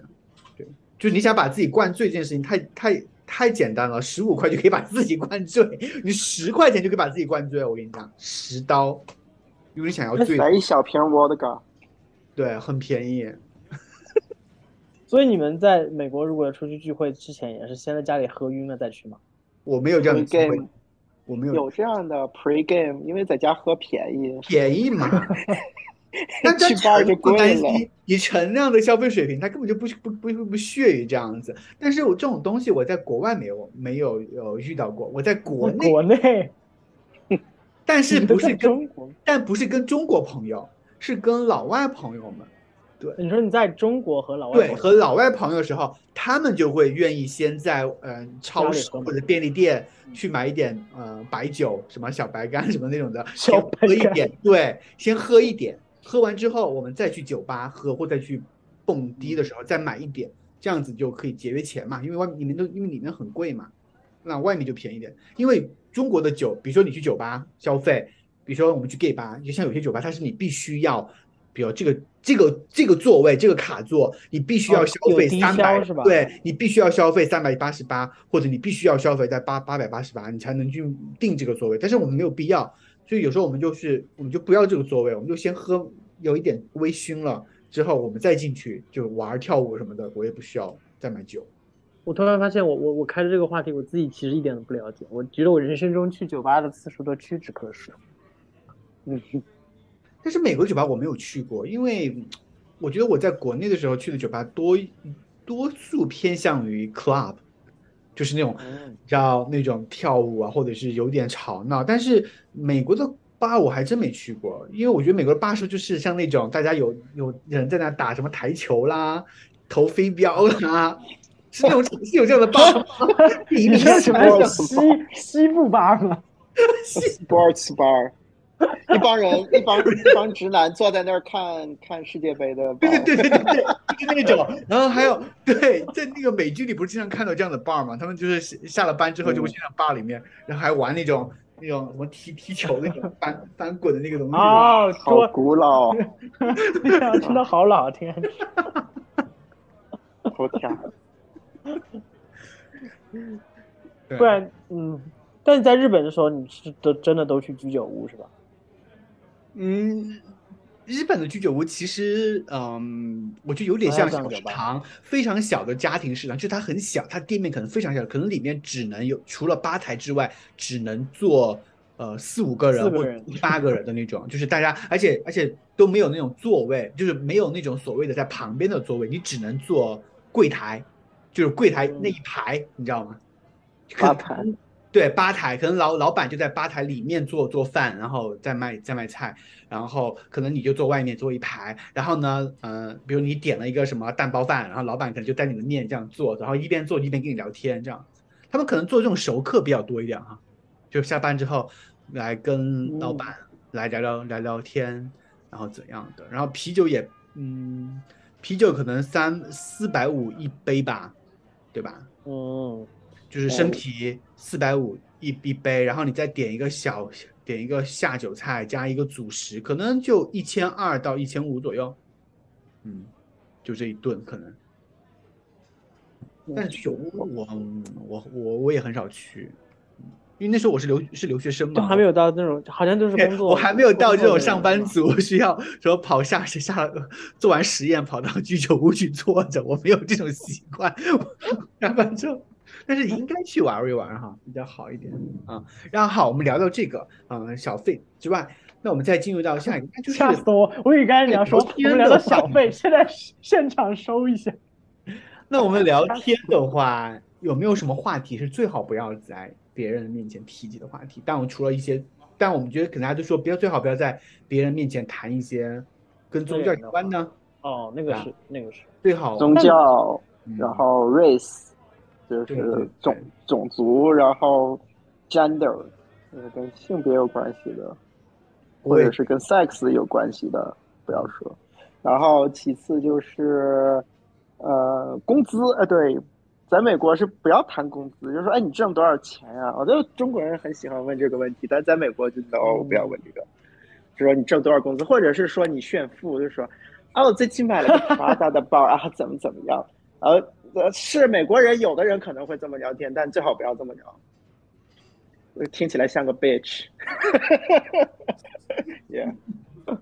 对，就是你想把自己灌醉这件事情太太太简单了，十五块就可以把自己灌醉，你十块钱就可以把自己灌醉。我跟你讲，十刀，如果你想要醉，来一小瓶 vodka，对，很便宜。所以你们在美国如果出去聚会之前，也是先在家里喝晕了再去吗？我没有这样的机会我没有有这样的 pre game，因为在家喝便宜，便宜嘛。但这去 bar 就不贵了。担心，以陈亮的消费水平，他根本就不不不不不屑于这样子。但是我这种东西我在国外没有没有有遇到过，我在国内，国内，但是不是在跟中国？但不是跟中国朋友，是跟老外朋友们。你说你在中国和老外对，和老外朋友的时候，他们就会愿意先在嗯、呃超市或者便利店去买一点呃白酒，什么小白干 什么那种的，小先喝一点，对，先喝一点，喝完之后我们再去酒吧喝，或再去蹦迪的时候再买一点，这样子就可以节约钱嘛，因为外面里面都因为里面很贵嘛，那外面就便宜点，因为中国的酒，比如说你去酒吧消费，比如说我们去 gay 吧，就像有些酒吧它是你必须要。比如这个这个这个座位这个卡座，你必须要哦消费三百、消是吧对你必须要消费三百八十八，或者你必须要消费在八八百八十八，你才能去订这个座位。但是我们没有必要，所以有时候我们就是我们就不要这个座位，我们就先喝有一点微醺了之后，我们再进去就玩儿跳舞什么的，我也不需要再买酒。我突然发现我，我我开的这个话题，我自己其实一点都不了解。我觉得我人生中去酒吧的次数都屈指可数。嗯，但是美国酒吧我没有去过，因为我觉得我在国内的时候去的酒吧多多数偏向于 club，就是那种嗯叫那种跳舞啊，或者是有点吵闹。但是美国的吧我还真没去过，因为我觉得美国的吧是不是就是像那种大家有有人在那打什么台球啦、投飞镖啦，是那种是有这样的吧吗？你你说什么我西西部吧吗？sports bar，一帮人一帮一帮直男坐在那儿看看世界杯的对对对对对对，就是那种。然后还有对，在那个美剧里不是经常看到这样的 bar 吗？他们就是下下了班之后就会去那 bar 里面，然后还玩那种那种什么踢踢球那种 翻翻滚的那个东西。哦，好，古老，对啊，真的好老天。我天，对不然，嗯，但是在日本的时候，你是都真的都去居酒屋是吧？嗯，日本的居酒屋其实，嗯，我觉得有点像小食堂，非常小的家庭食堂，就是它很小，它店面可能非常小，可能里面只能有除了吧台之外，只能坐呃四五个人或八个人的那种，就是大家，而且而且都没有那种座位，就是没有那种所谓的在旁边的座位，你只能坐柜台，就是柜台那一排，你知道吗？可能吧台对吧台，可能老老板就在吧台里面做做饭，然后再卖再卖菜，然后可能你就坐外面坐一排，然后呢，嗯、比如你点了一个什么蛋包饭，然后老板可能就带你的面这样做，然后一边做一边跟你聊天，这样，他们可能做这种熟客比较多一点哈，就下班之后来跟老板来聊聊聊聊天，然后怎样的，然后啤酒也，嗯，啤酒可能三四百五一杯吧，对吧？嗯，就是生啤四百五一一杯，然后你再点一个小点一个下酒菜加一个主食，可能就一千二到一千五左右，嗯，就这一顿可能。但是酒屋我我我我也很少去，嗯因为那时候我是留是留学生嘛，就还没有到那种，好像就是工作。我还没有到这种上班族需要说跑下去下了做完实验跑到居酒屋去坐着，我没有这种习惯。下班之后，但是应该去玩一玩哈，比较好一点啊。然后好，我们聊到这个嗯小费之外，那我们再进入到下一个，那就是吓死我！我以为刚才你要说聊天我们聊到小费，现在现场收一下。那我们聊天的话，有没有什么话题是最好不要在别人面前提及的话题？但我除了一些，但我们觉得可能大家都说不要，最好不要在别人面前谈一些跟宗教有关呢，哦，那个啊是那个是，最好宗教，嗯然后 race 就是对种种族，然后 gender 就是跟性别有关系的，或者是跟 sex 有关系的，不要说。然后其次就是呃工资，呃对，在美国是不要谈工资，就说哎你挣多少钱呀、我觉得中国人很喜欢问这个问题，但在美国就 no 不要问这个，就说你挣多少工资，或者是说你炫富，就说啊我最近买了个 Prada 的包啊怎么怎么样，呃呃是美国人有的人可能会这么聊天，但最好不要这么聊，呃听起来像个 bitch。yeah，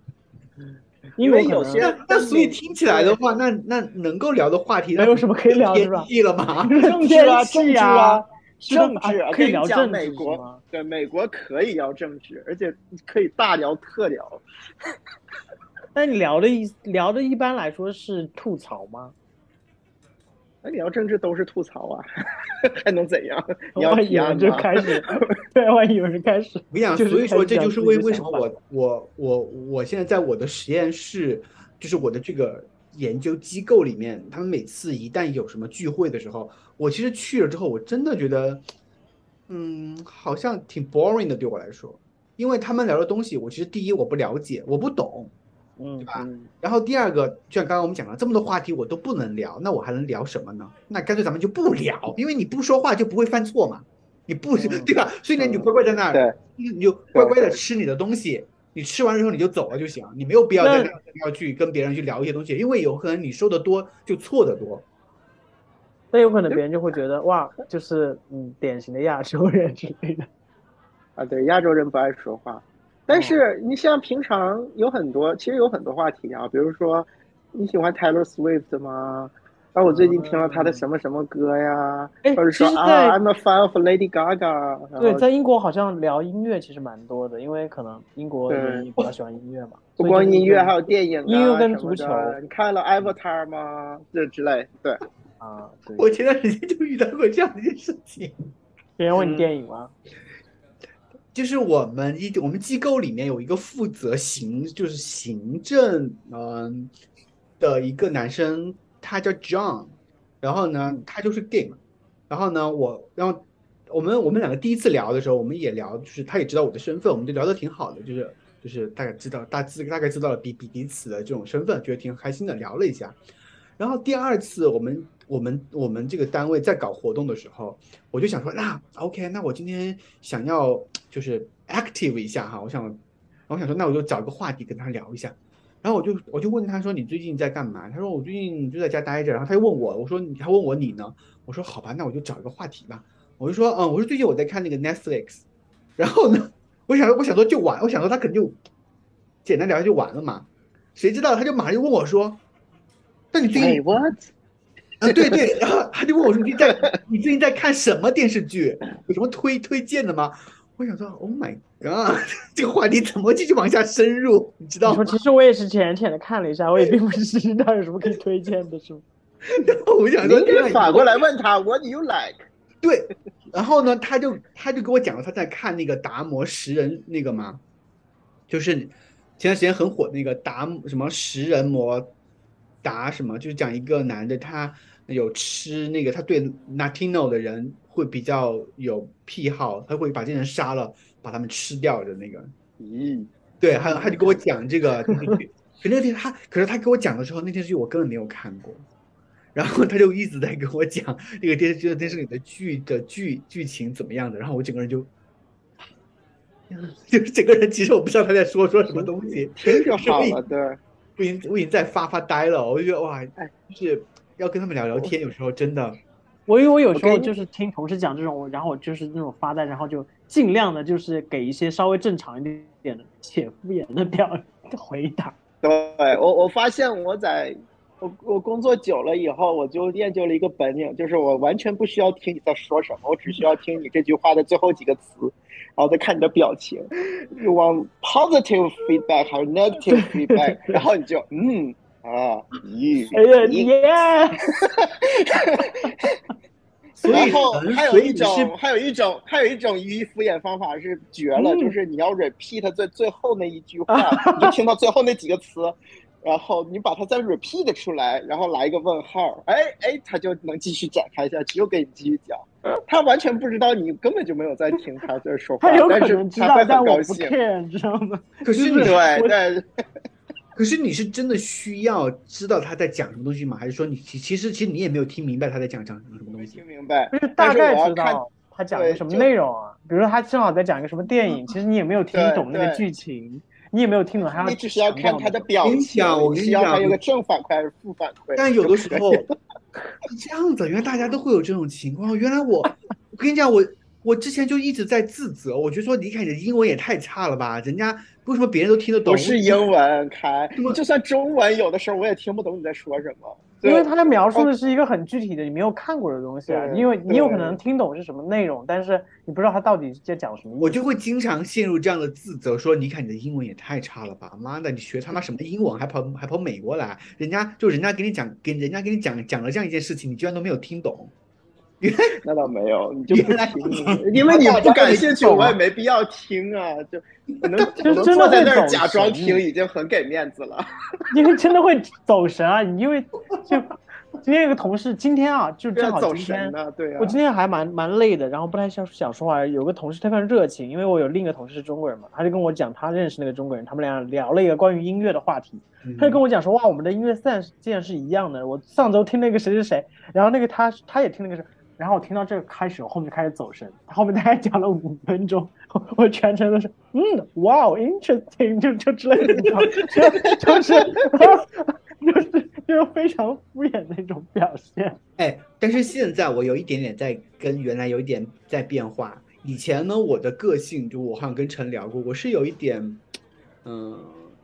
因为有些那那所以听起来的话，那那能够聊的话题，那有什么可以聊的是吧天气了吗？政治啊，政治啊，政治啊，啊可以聊政治美国吗？对美国可以聊政治，而且可以大聊特聊。那你聊的一聊的一般来说是吐槽吗？那聊政治都是吐槽啊，还能怎样？你要万一有人就提案吗？开始，对，万一有人开始，我跟你讲，所以说这就是为为什么我我我我现在在我的实验室，就是我的这个研究机构里面，他们每次一旦有什么聚会的时候，我其实去了之后，我真的觉得，嗯，好像挺 boring 的对我来说，因为他们聊的东西，我其实第一我不了解，我不懂，嗯对吧嗯，然后第二个，就像刚刚我们讲了，这么多话题我都不能聊，那我还能聊什么呢？那干脆咱们就不聊，因为你不说话就不会犯错嘛，你不嗯对吧？所以呢，你就乖乖在那儿，对，你就乖乖的吃你的东西，你吃完之后你就走了就行，你没有必要那再要去跟别人去聊一些东西，因为有可能你说的多就错的多。那有可能别人就会觉得哇，就是嗯，典型的亚洲人之类的。啊，对，亚洲人不爱说话，但是你像平常有很多，其实有很多话题啊，比如说你喜欢 Taylor Swift 吗？啊，我最近听了他的什么什么歌呀，哎或者说啊，I'm a fan of Lady Gaga，对，在英国好像聊音乐其实蛮多的，因为可能英国人也比较喜欢音乐嘛。不光音乐，还有有电影啊，音乐跟什么足球的你看了 Avatar 吗？这之类，对，啊，对。我前段时间就遇到过这样的一件事情，别人问你嗯电影吗？就是我们一我们机构里面有一个负责行就是行政嗯、的一个男生，他叫 John，然后呢他就是 gay 嘛，然后呢我然后我们我们两个第一次聊的时候，我们也聊，就是他也知道我的身份，我们就聊得挺好的，就是就是大概知道大致大概知道了彼彼彼此的这种身份，觉得挺开心的，聊了一下。然后第二次我们我们我们这个单位在搞活动的时候，我就想说，那 OK，那我今天想要就是 active 一下哈，我想，我想说，那我就找一个话题跟他聊一下。然后我就我就问他说，你最近在干嘛？他说我最近就在家待着。然后他又问我，我说他问我你呢？我说好吧，那我就找一个话题吧。我就说，嗯，我说最近我在看那个 Netflix。然后呢，我想我想说就完，我想说他肯定就简单聊一下就完了嘛。谁知道他就马上就问我说，那你最近哎，what？啊，对对，然后他就问我说：“你在你最近在看什么电视剧？有什么推推荐的吗？”我想说：“Oh my god，这个话题怎么继续往下深入？你知道吗，其实我也是浅浅的看了一下，我也并不是知道有什么可以推荐的，书？？” 然后我想说：“你反过来问他 What do you like？对。”然后呢，他就他就给我讲了他在看那个达摩食人那个嘛，就是前段时间很火那个达什么食人魔达什么，就是讲一个男的他有吃那个，他对 Latino 的人会比较有癖好，他会把这些人杀了，把他们吃掉的那个。咦，对，还有他就跟我讲这个电视剧，可那天他，可是他给我讲的时候，那电视剧我根本没有看过，然后他就一直在跟我讲这个电视剧的电视里的剧的剧剧情怎么样的，然后我整个人就，就是整个人其实我不知道他在说说什么东西，听就好我已了，对。我已经我已经在发发呆了，我就觉得哇哎，就是要跟他们聊聊天，有时候真的，我因为我有时候就是听同事讲这种，然后我就是那种发呆，然后就尽量的就是给一些稍微正常一点的且敷衍的表回答。对我，我发现我在我我工作久了以后，我就练就了一个本领，就是我完全不需要听你在说什么，我只需要听你这句话的最后几个词，然后再看你的表情。你往 positive feedback 还是 negative feedback，然后你就嗯啊咦，哎呀咦耶！所还有一种，还有一种，还有一种语义敷衍方法是绝了，嗯就是你要 repeat 最最后那一句话，你就听到最后那几个词，然后你把它再 repeat 出来，然后来一个问号，哎哎，他就能继续展开下去，又给你继续讲。他完全不知道你根本就没有在听他在说话他有，可但是能知道他会，但我不很高兴。care，你知道吗？可是对我对，可可是你是真的需要知道他在讲什么东西吗？还是说你其其实其实你也没有听明白他在讲讲什么东西听？明白就，是大概知道他讲的什么内容啊。比如说他正好在讲一个什么电影，其实你也没有听懂那个剧情，你也没有听懂他你只是要看他的表情讲我，跟你讲有个正反馈还是负反馈？但有的时候是这样子，原来大家都会有这种情况。原来我，我跟你讲，我我之前就一直在自责，我就说李凯你的英文也太差了吧，人家为什么别人都听得懂？不是英文开 就算中文，有的时候我也听不懂你在说什么。因为他在描哦述的是一个很具体的你没有看过的东西啊，因为你有可能听懂是什么内容，但是你不知道他到底在讲什么。我就会经常陷入这样的自责，说你看你的英文也太差了吧，妈的，你学他妈什么英文，还跑还跑美国来，人家就人家给你讲，给人家给你讲讲了这样一件事情，你居然都没有听懂。那倒没有，你就不来听，因为你不感兴趣，我也没必要听啊。就可能真的坐在那儿假装听，已经很给面子了。因为真的会走神啊！你因为就今天有个同事，今天啊，就正好今天对啊我。今天还蛮蛮累的，然后不太想想说话。有个同事特别热情，因为我有另一个同事是中国人嘛，他就跟我讲他认识那个中国人，他们俩聊了一个关于音乐的话题。他就跟我讲说，哇，我们的音乐 sense 竟然是一样的。我上周听那个谁谁谁，然后那个他他也听那个谁，然后我听到这个开始，我后面开始走神。后面大概讲了五分钟，我全程都是嗯，哇哦，interesting，就就之类的，你知道吗就就是就是就是非常敷衍的一种表现。哎，但是现在我有一点点在跟原来有一点在变化。以前呢，我的个性就我好像跟陈聊过，我是有一点，嗯、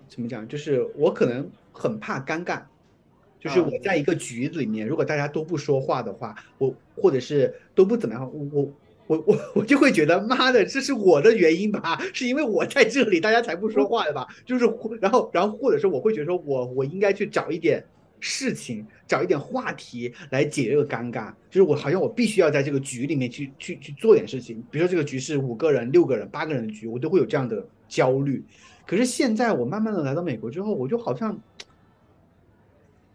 怎么讲？就是我可能很怕尴尬，就是我在一个局子里面，如果大家都不说话的话，我或者是都不怎么样，我我我我就会觉得妈的，这是我的原因吧？是因为我在这里，大家才不说话的吧？就是然后然后或者是我会觉得说我我应该去找一点。事情找一点话题来解这个尴尬，就是我好像我必须要在这个局里面去去去做点事情，比如说这个局是五个人、六个人、八个人的局，我都会有这样的焦虑。可是现在我慢慢的来到美国之后，我就好像，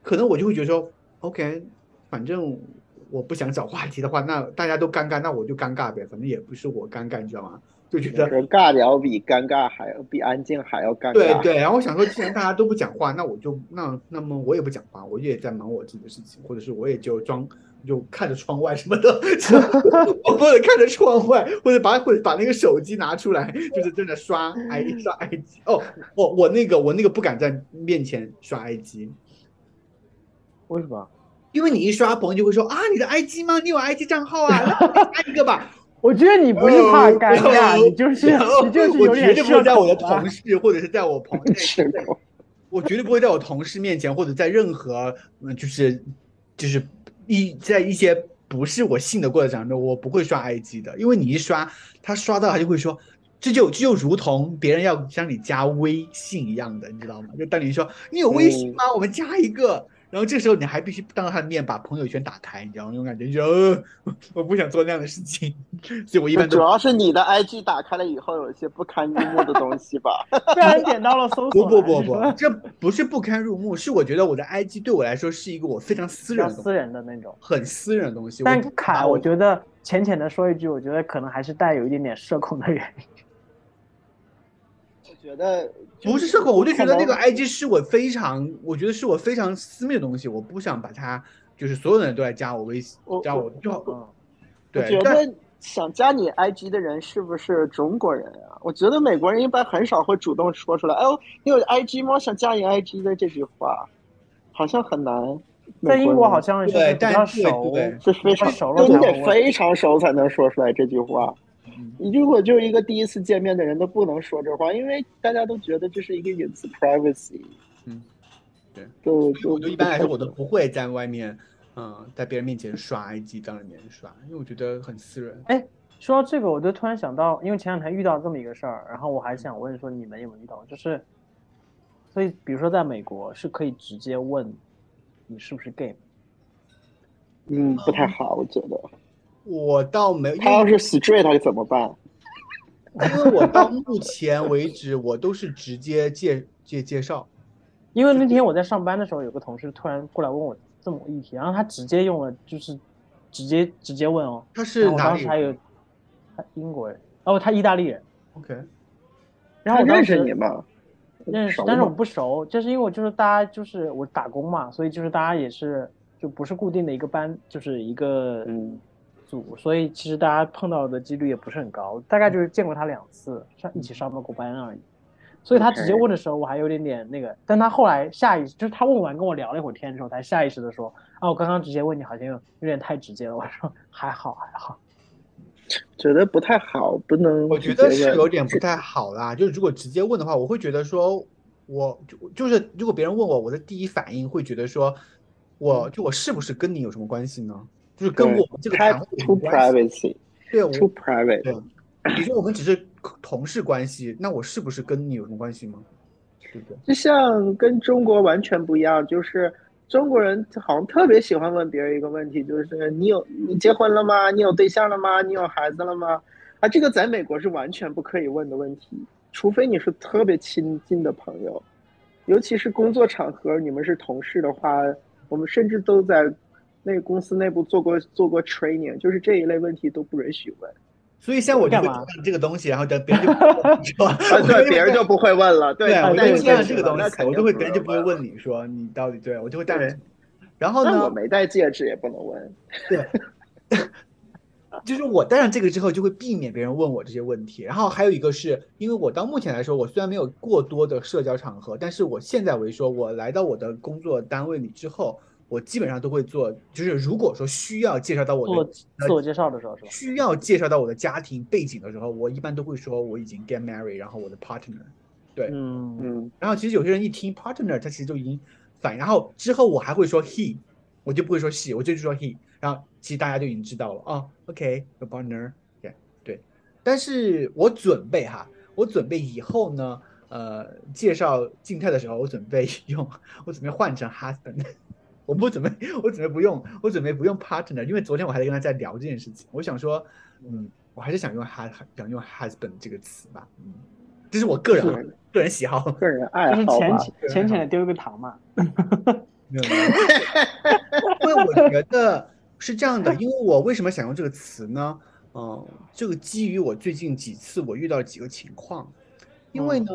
可能我就会觉得说，OK，反正我不想找话题的话，那大家都尴尬，那我就尴尬呗，反正也不是我尴尬，你知道吗？就觉得说尬聊比尴尬还要比安静还要尴尬。对对，然后我想说，既然大家都不讲话，那我就那那么我也不讲话，我也在忙我自己的事情，或者是我也就装就看着窗外什么的，或者看着窗外，或者把或者把那个手机拿出来，就是正在刷 i 刷 IG。哦，我我那个我那个不敢在面前刷 IG，为什么？因为你一刷，朋友就会说啊，你的 IG 吗？你有 IG 账号啊？那我加一个吧。我觉得你不是怕尴尬，哦你就是然后你就是有我绝对不会在我的同事或者是在我朋友 面前我绝对不会在我同事面前或者在任何嗯就是就是一在一些不是我信得过的场中，我不会刷 IG 的，因为你一刷，他刷到他就会说。这就这就如同别人要向你加微信一样的，你知道吗？就当你说你有微信吗？我们加一个，然后这时候你还必须当着他的面把朋友圈打开，你知道吗？那种感觉就、呃、我不想做那样的事情，所以我一般都主要是你的 IG 打开了以后，有一些不堪入目的东西吧。被人点到了搜索不不不不，这不是不堪入目，是我觉得我的 IG 对我来说是一个我非常私人的私，人的那种。很私人的东西。但我不凯，我觉得浅浅的说一句，我觉得可能还是带有一点点社恐的原因。我觉得不是社恐，我就觉得那个 IG 是我非常，我觉得是我非常私密的东西，我不想把它就是所有人都来加我微信，加我就嗯，我对，觉但得想加你 IG 的人是不是中国人啊？我觉得美国人一般很少会主动说出来，哎呦，你有 IG 吗？想加你 IG 的这句话，好像很难。在英国好像像是对比较但对熟，对是非常熟了就你得非常熟才能说出来这句话。嗯你如果就是一个第一次见面的人都不能说这话，因为大家都觉得这是一个隐私 privacy。嗯，对，就就我就一般来说我都不会在外面，嗯，在别人面前刷 IG 当着面刷，因为我觉得很私人。哎，说到这个，我就突然想到，因为前两天遇到这么一个事儿，然后我还想问说，你们有没有遇到？就是，所以比如说在美国是可以直接问你是不是 gay，嗯不太好，我觉得。我倒没有，因他要为是 straight 他怎么办？因为我到目前为止我都是直接介介介绍。因为那天我在上班的时候，有个同事突然过来问我这么个议题，然后他直接用了就是直接直接问哦，他是哪里当时还有他英国人，哦，他意大利人，？OK，然后我当时认识你？吗？认识，但是我不熟，就是因为我就是大家就是我打工嘛，所以就是大家也是就不是固定的一个班，就是一个嗯组，所以其实大家碰到的几率也不是很高，大概就是见过他两次，上一起上过班而已。所以他直接问的时候，我还有点点那个，但他后来下意识，就是他问完跟我聊了一会儿天之后，才下意识的说，啊，我刚刚直接问你好像有有点太直接了。我说还好还好，觉得不太好，不能我觉得是有点不太好啦。就是如果直接问的话，我会觉得说，我就就是如果别人问我，我的第一反应会觉得说，我就我是不是跟你有什么关系呢？就是跟我们这个太谈话有什 too 么关系？privacy 对，我 too private，对，你说我们只是同事关系，那我是不是跟你有什么关系吗？对不对？就像跟中国完全不一样，就是中国人好像特别喜欢问别人一个问题，就是你有你结婚了吗？你有对象了吗？你有孩子了吗？啊，这个在美国是完全不可以问的问题，除非你是特别亲近的朋友，尤其是工作场合，你们是同事的话，我们甚至都在那个公司内部做过做过 training，就是这一类问题都不允许问。所以像我就会干嘛这个东西，然后等别人就说，别人就不会问了。对，啊我就对会这个东西，我就会别人就不会问。你说你到底对我就会带对着。然后呢，我没戴戒指也不能问。对，就是我戴上这个之后，就会避免别人问我这些问题。然后还有一个是因为我到目前来说，我虽然没有过多的社交场合，但是我现在为说，我来到我的工作单位里之后，我基本上都会做，就是如果说需要介绍到我做的自我介绍的时候是吧？需要介绍到我的家庭背景的时候，我一般都会说我已经 get married，然后我的 partner。对，嗯，嗯，然后其实有些人一听 partner，他其实就已经反应，然后之后我还会说 he，我就不会说 she，我就说 he，然后其实大家就已经知道了啊，OK，your partner，对对，但是我准备哈，我准备以后呢，呃，介绍静态的时候，我准备 用，我准备换成 husband，我不准备，我准备不用，我准备不用 partner，因为昨天我还在跟他在聊这件事情，我想说，嗯，我还是想用 hus 想用 husband 这个词吧，嗯，这是我个人个人喜好。个人爱就是好吧。浅浅浅浅的丢一个糖嘛。因为我觉得是这样的，因为我为什么想用这个词呢？嗯、这个基于我最近几次我遇到几个情况，因为呢，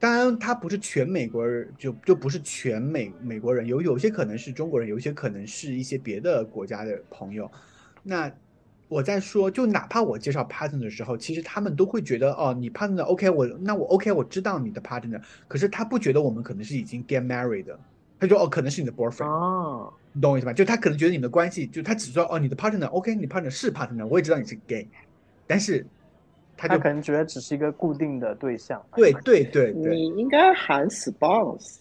当然他不是全美国人，就就不是全美美国人，有有些可能是中国人，有一些可能是一些别的国家的朋友。那我在说，就哪怕我介绍 partner 的时候，其实他们都会觉得，哦，你 partner OK，我那我 OK，我知道你的 partner，可是他不觉得我们可能是已经 get married 的，他说哦，可能是你的 boyfriend，、哦，你懂我意思吧？就他可能觉得你们的关系，就他只说哦，你的 partner OK，你 partner 是 partner，我也知道你是 gay，但是他就他可能觉得只是一个固定的对象。对对对对你应该喊 spouse，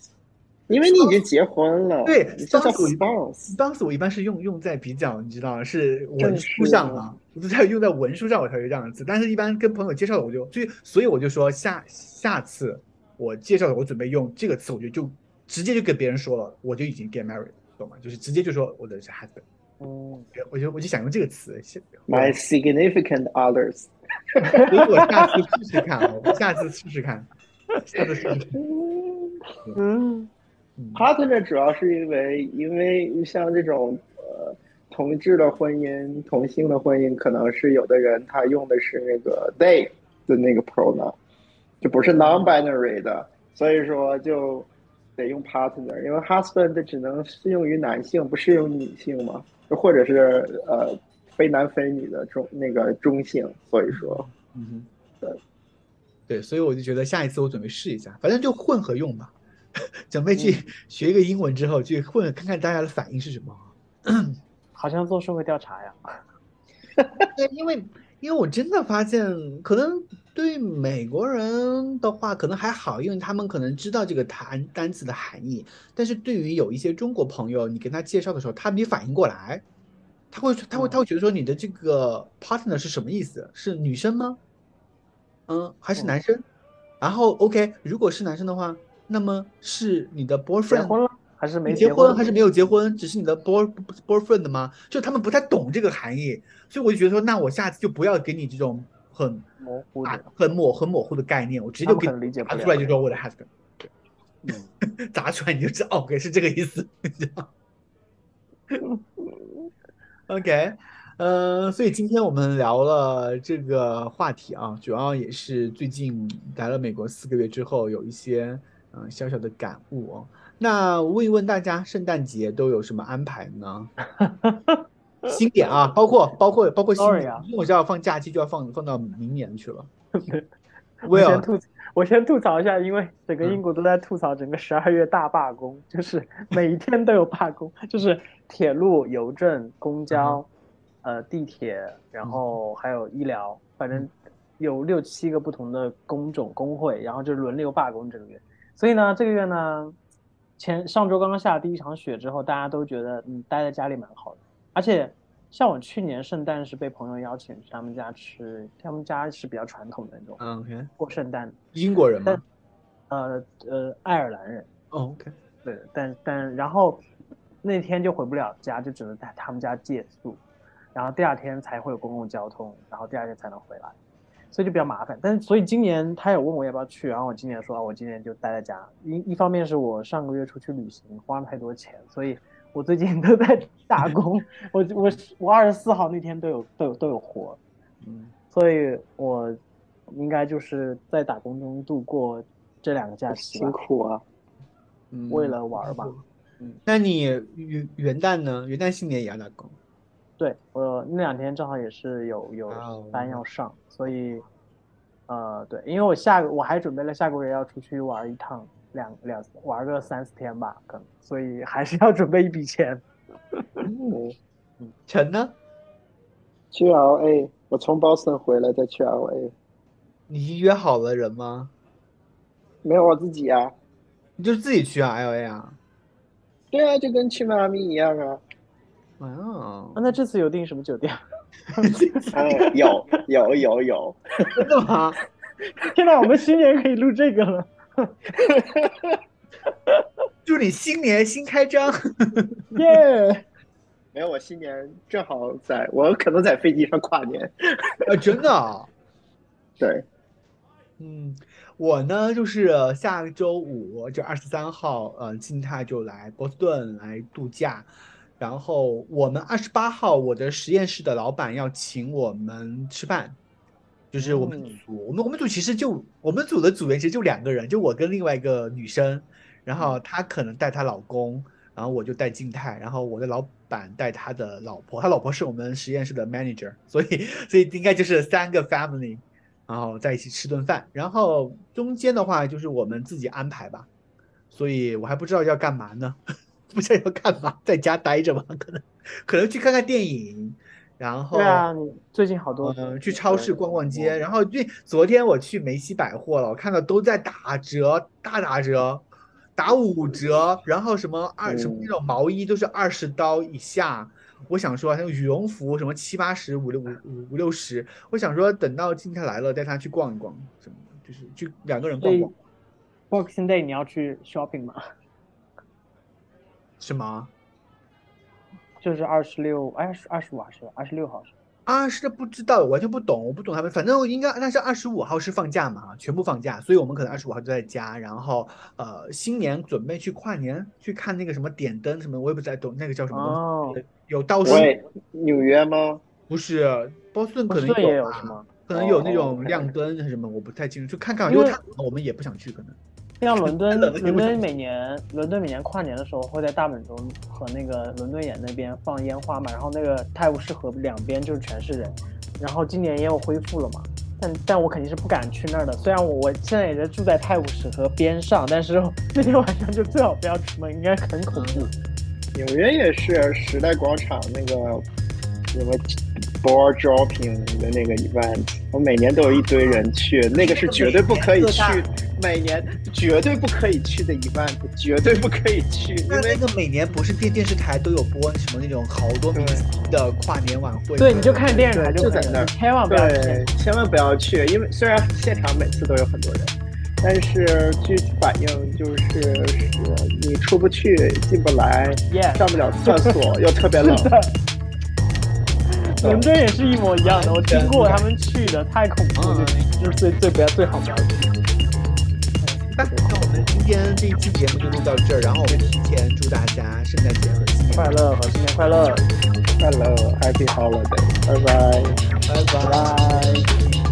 因为你已经结婚了。对你这叫 spouse spouse。，spouse 我一般是用用在比较你知道是文书上啊，我都在用在文书上我才会这样的字，但是一般跟朋友介绍的我就所以所以我就说下下次我介绍的我准备用这个词，我觉得就直接就跟别人说了，我就已经 get married，懂吗？就是直接就说我的是 husband，嗯，我就我就想用这个词，现 My significant others。所以我下次试试看，我下次试试看，下次试试看。嗯，嗯。Partner 主要是因为，因为像这种呃同志的婚姻、同性的婚姻，可能是有的人他用的是那个 they 的那个 pronoun，就不是 non-binary 的，所以说就得用 partner，因为 husband 只能适用于男性，不适用于女性嘛，或者是呃非男非女的中那个中性，所以说嗯哼，对对，所以我就觉得下一次我准备试一下，反正就混合用吧，准备去 学一个英文之后去混，看看大家的反应是什么。好像做社会调查呀。对，因为因为我真的发现，可能对美国人的话，可能还好，因为他们可能知道这个单单词的含义。但是对于有一些中国朋友，你跟他介绍的时候，他没反应过来，他会他会他会觉得说你的这个 partner 是什么意思？是女生吗？嗯，还是男生？然后 OK，如果是男生的话，那么是你的 boyfriend 婚了还是没你结婚？还是没有结婚？只是你的 boy boyfriend 吗？就他们不太懂这个含义，所以我就觉得说，那我下次就不要给你这种很啊模糊的？很模很模糊的概念，我直接就给你能理解不了答出来就说我的 husband，嗯，答出来你就知道，OK 是这个意思，你知道 ？OK，呃，所以今天我们聊了这个话题啊，主要也是最近来了美国四个月之后，有一些嗯、呃小小的感悟哦。那问一问大家，圣诞节都有什么安排呢？新点啊，包括包括包括新年啊，因为我知道放假期就要放放到明年去了。我先吐，我先吐槽一下，因为整个嗯英国都在吐槽整个十二月大罢工，就是每一天都有罢工，就是铁路、邮政、公交、呃地铁，然后还有医疗，反正有六七个不同的工种工会，然后就轮流罢工这个月。所以呢，这个月呢，前上周刚刚下第一场雪之后，大家都觉得嗯待在家里蛮好的，而且像我去年圣诞是被朋友邀请去他们家吃，他们家是比较传统的那种。嗯过圣诞，英国人吗呃呃爱尔兰人，哦？OK，对，但但然后那天就回不了家，就只能在他们家借宿，然后第二天才会有公共交通，然后第二天才能回来，所以就比较麻烦。但是所以今年他有问我要不要去，然后我今年说啊我今年就待在家，一一方面是我上个月出去旅行花了太多钱，所以我最近 都在打工，我我我二十四号那天都有都有都有活，嗯，所以我应该就是在打工中度过这两个假期辛，苦啊！嗯。为了玩儿吧。那你元元旦呢？元旦新年也要打工？对我那两天正好也是有有班要上，所以呃对，因为我下个我还准备了下个月要出去玩一趟，两两玩个三四天吧，可能，所以还是要准备一笔钱。嗯，陈呢？去 LA，我从 Boston 回来再去 LA，你约好了人吗？没有我自己啊。你就自己去啊？L A 啊？对啊，就跟去迈阿密一样啊。哇哦啊，那这次有订什么酒店？嗯，有有有有，真的吗？现在我们新年可以录这个了。祝你新年新开张。耶！没有我新年正好在，我可能在飞机上跨年。啊，真的啊？对，嗯，我呢就是下个周五，就二十三号，呃，静态就来波士顿来度假。然后我们二十八号，我的实验室的老板要请我们吃饭，就是我们嗯组，我们我们组其实就我们组的组员其实就两个人，就我跟另外一个女生，然后她可能带她老公，然后我就带静态，然后我的老板带他的老婆，他老婆是我们实验室的 manager，所以所以应该就是三个 family。然后在一起吃顿饭，然后中间的话就是我们自己安排吧，所以我还不知道要干嘛呢，不知道要干嘛，在家待着吧，可能可能去看看电影，然后对啊，最近好多嗯、去超市逛逛街，然后对，昨天我去梅西百货了，我看到都在打折，大打折，打五折，然后什么二什么那种毛衣都是二十刀以下。我想说，那种羽绒服什么七八十、五六五五五六十，我想说等到静态来了，带他去逛一逛，什么就是去两个人逛逛。Boxing Day 你要去 shopping 吗？什么？就是二十六，哎，是二十五还是二十六号是？啊，是不知道，完全不懂，我不懂他们。反正应该那是二十五号是放假嘛，全部放假，所以我们可能二十五号就在家，然后呃，新年准备去跨年，去看那个什么点灯什么，我也不太懂那个叫什么东西，哦，有倒数，喂，纽约吗？不是波士顿可能有？可能有那哦种亮灯还是什么，我不太清楚，就看看，因为他我们也不想去，可能。像伦敦，伦敦每年伦敦每年跨年的时候会在大本钟和那个伦敦眼那边放烟花嘛，然后那个泰晤士河两边就是全是人，然后今年也有恢复了嘛，但但我肯定是不敢去那儿的。虽然我我现在也是住在泰晤士河边上，但是那天晚上就最好不要出门，应该很恐怖。纽约也是时代广场那个什么 board dropping 的那个 event，我每年都有一堆人去，那个是绝对不可以去，每年绝对不可以去的 event，绝对不可以去，因那那个每年不是电电视台都有播什么那种好多明星的跨年晚会？对，你就看电视台对就可以了，就在那儿千万不要去。对，千万不要去，因为虽然现场每次都有很多人，但是据反映就是是你出不去，进不来，Yeah，上不了厕所，又特别冷。伦敦也是一模一样的，我听过他们去的，太恐怖了，就是最最不要最好不要去。那那我们今天这一期节目就录到这儿，然后我们提前祝大家圣诞节和新年快乐和新年快乐。Hello，Happy Holiday，拜拜。拜拜。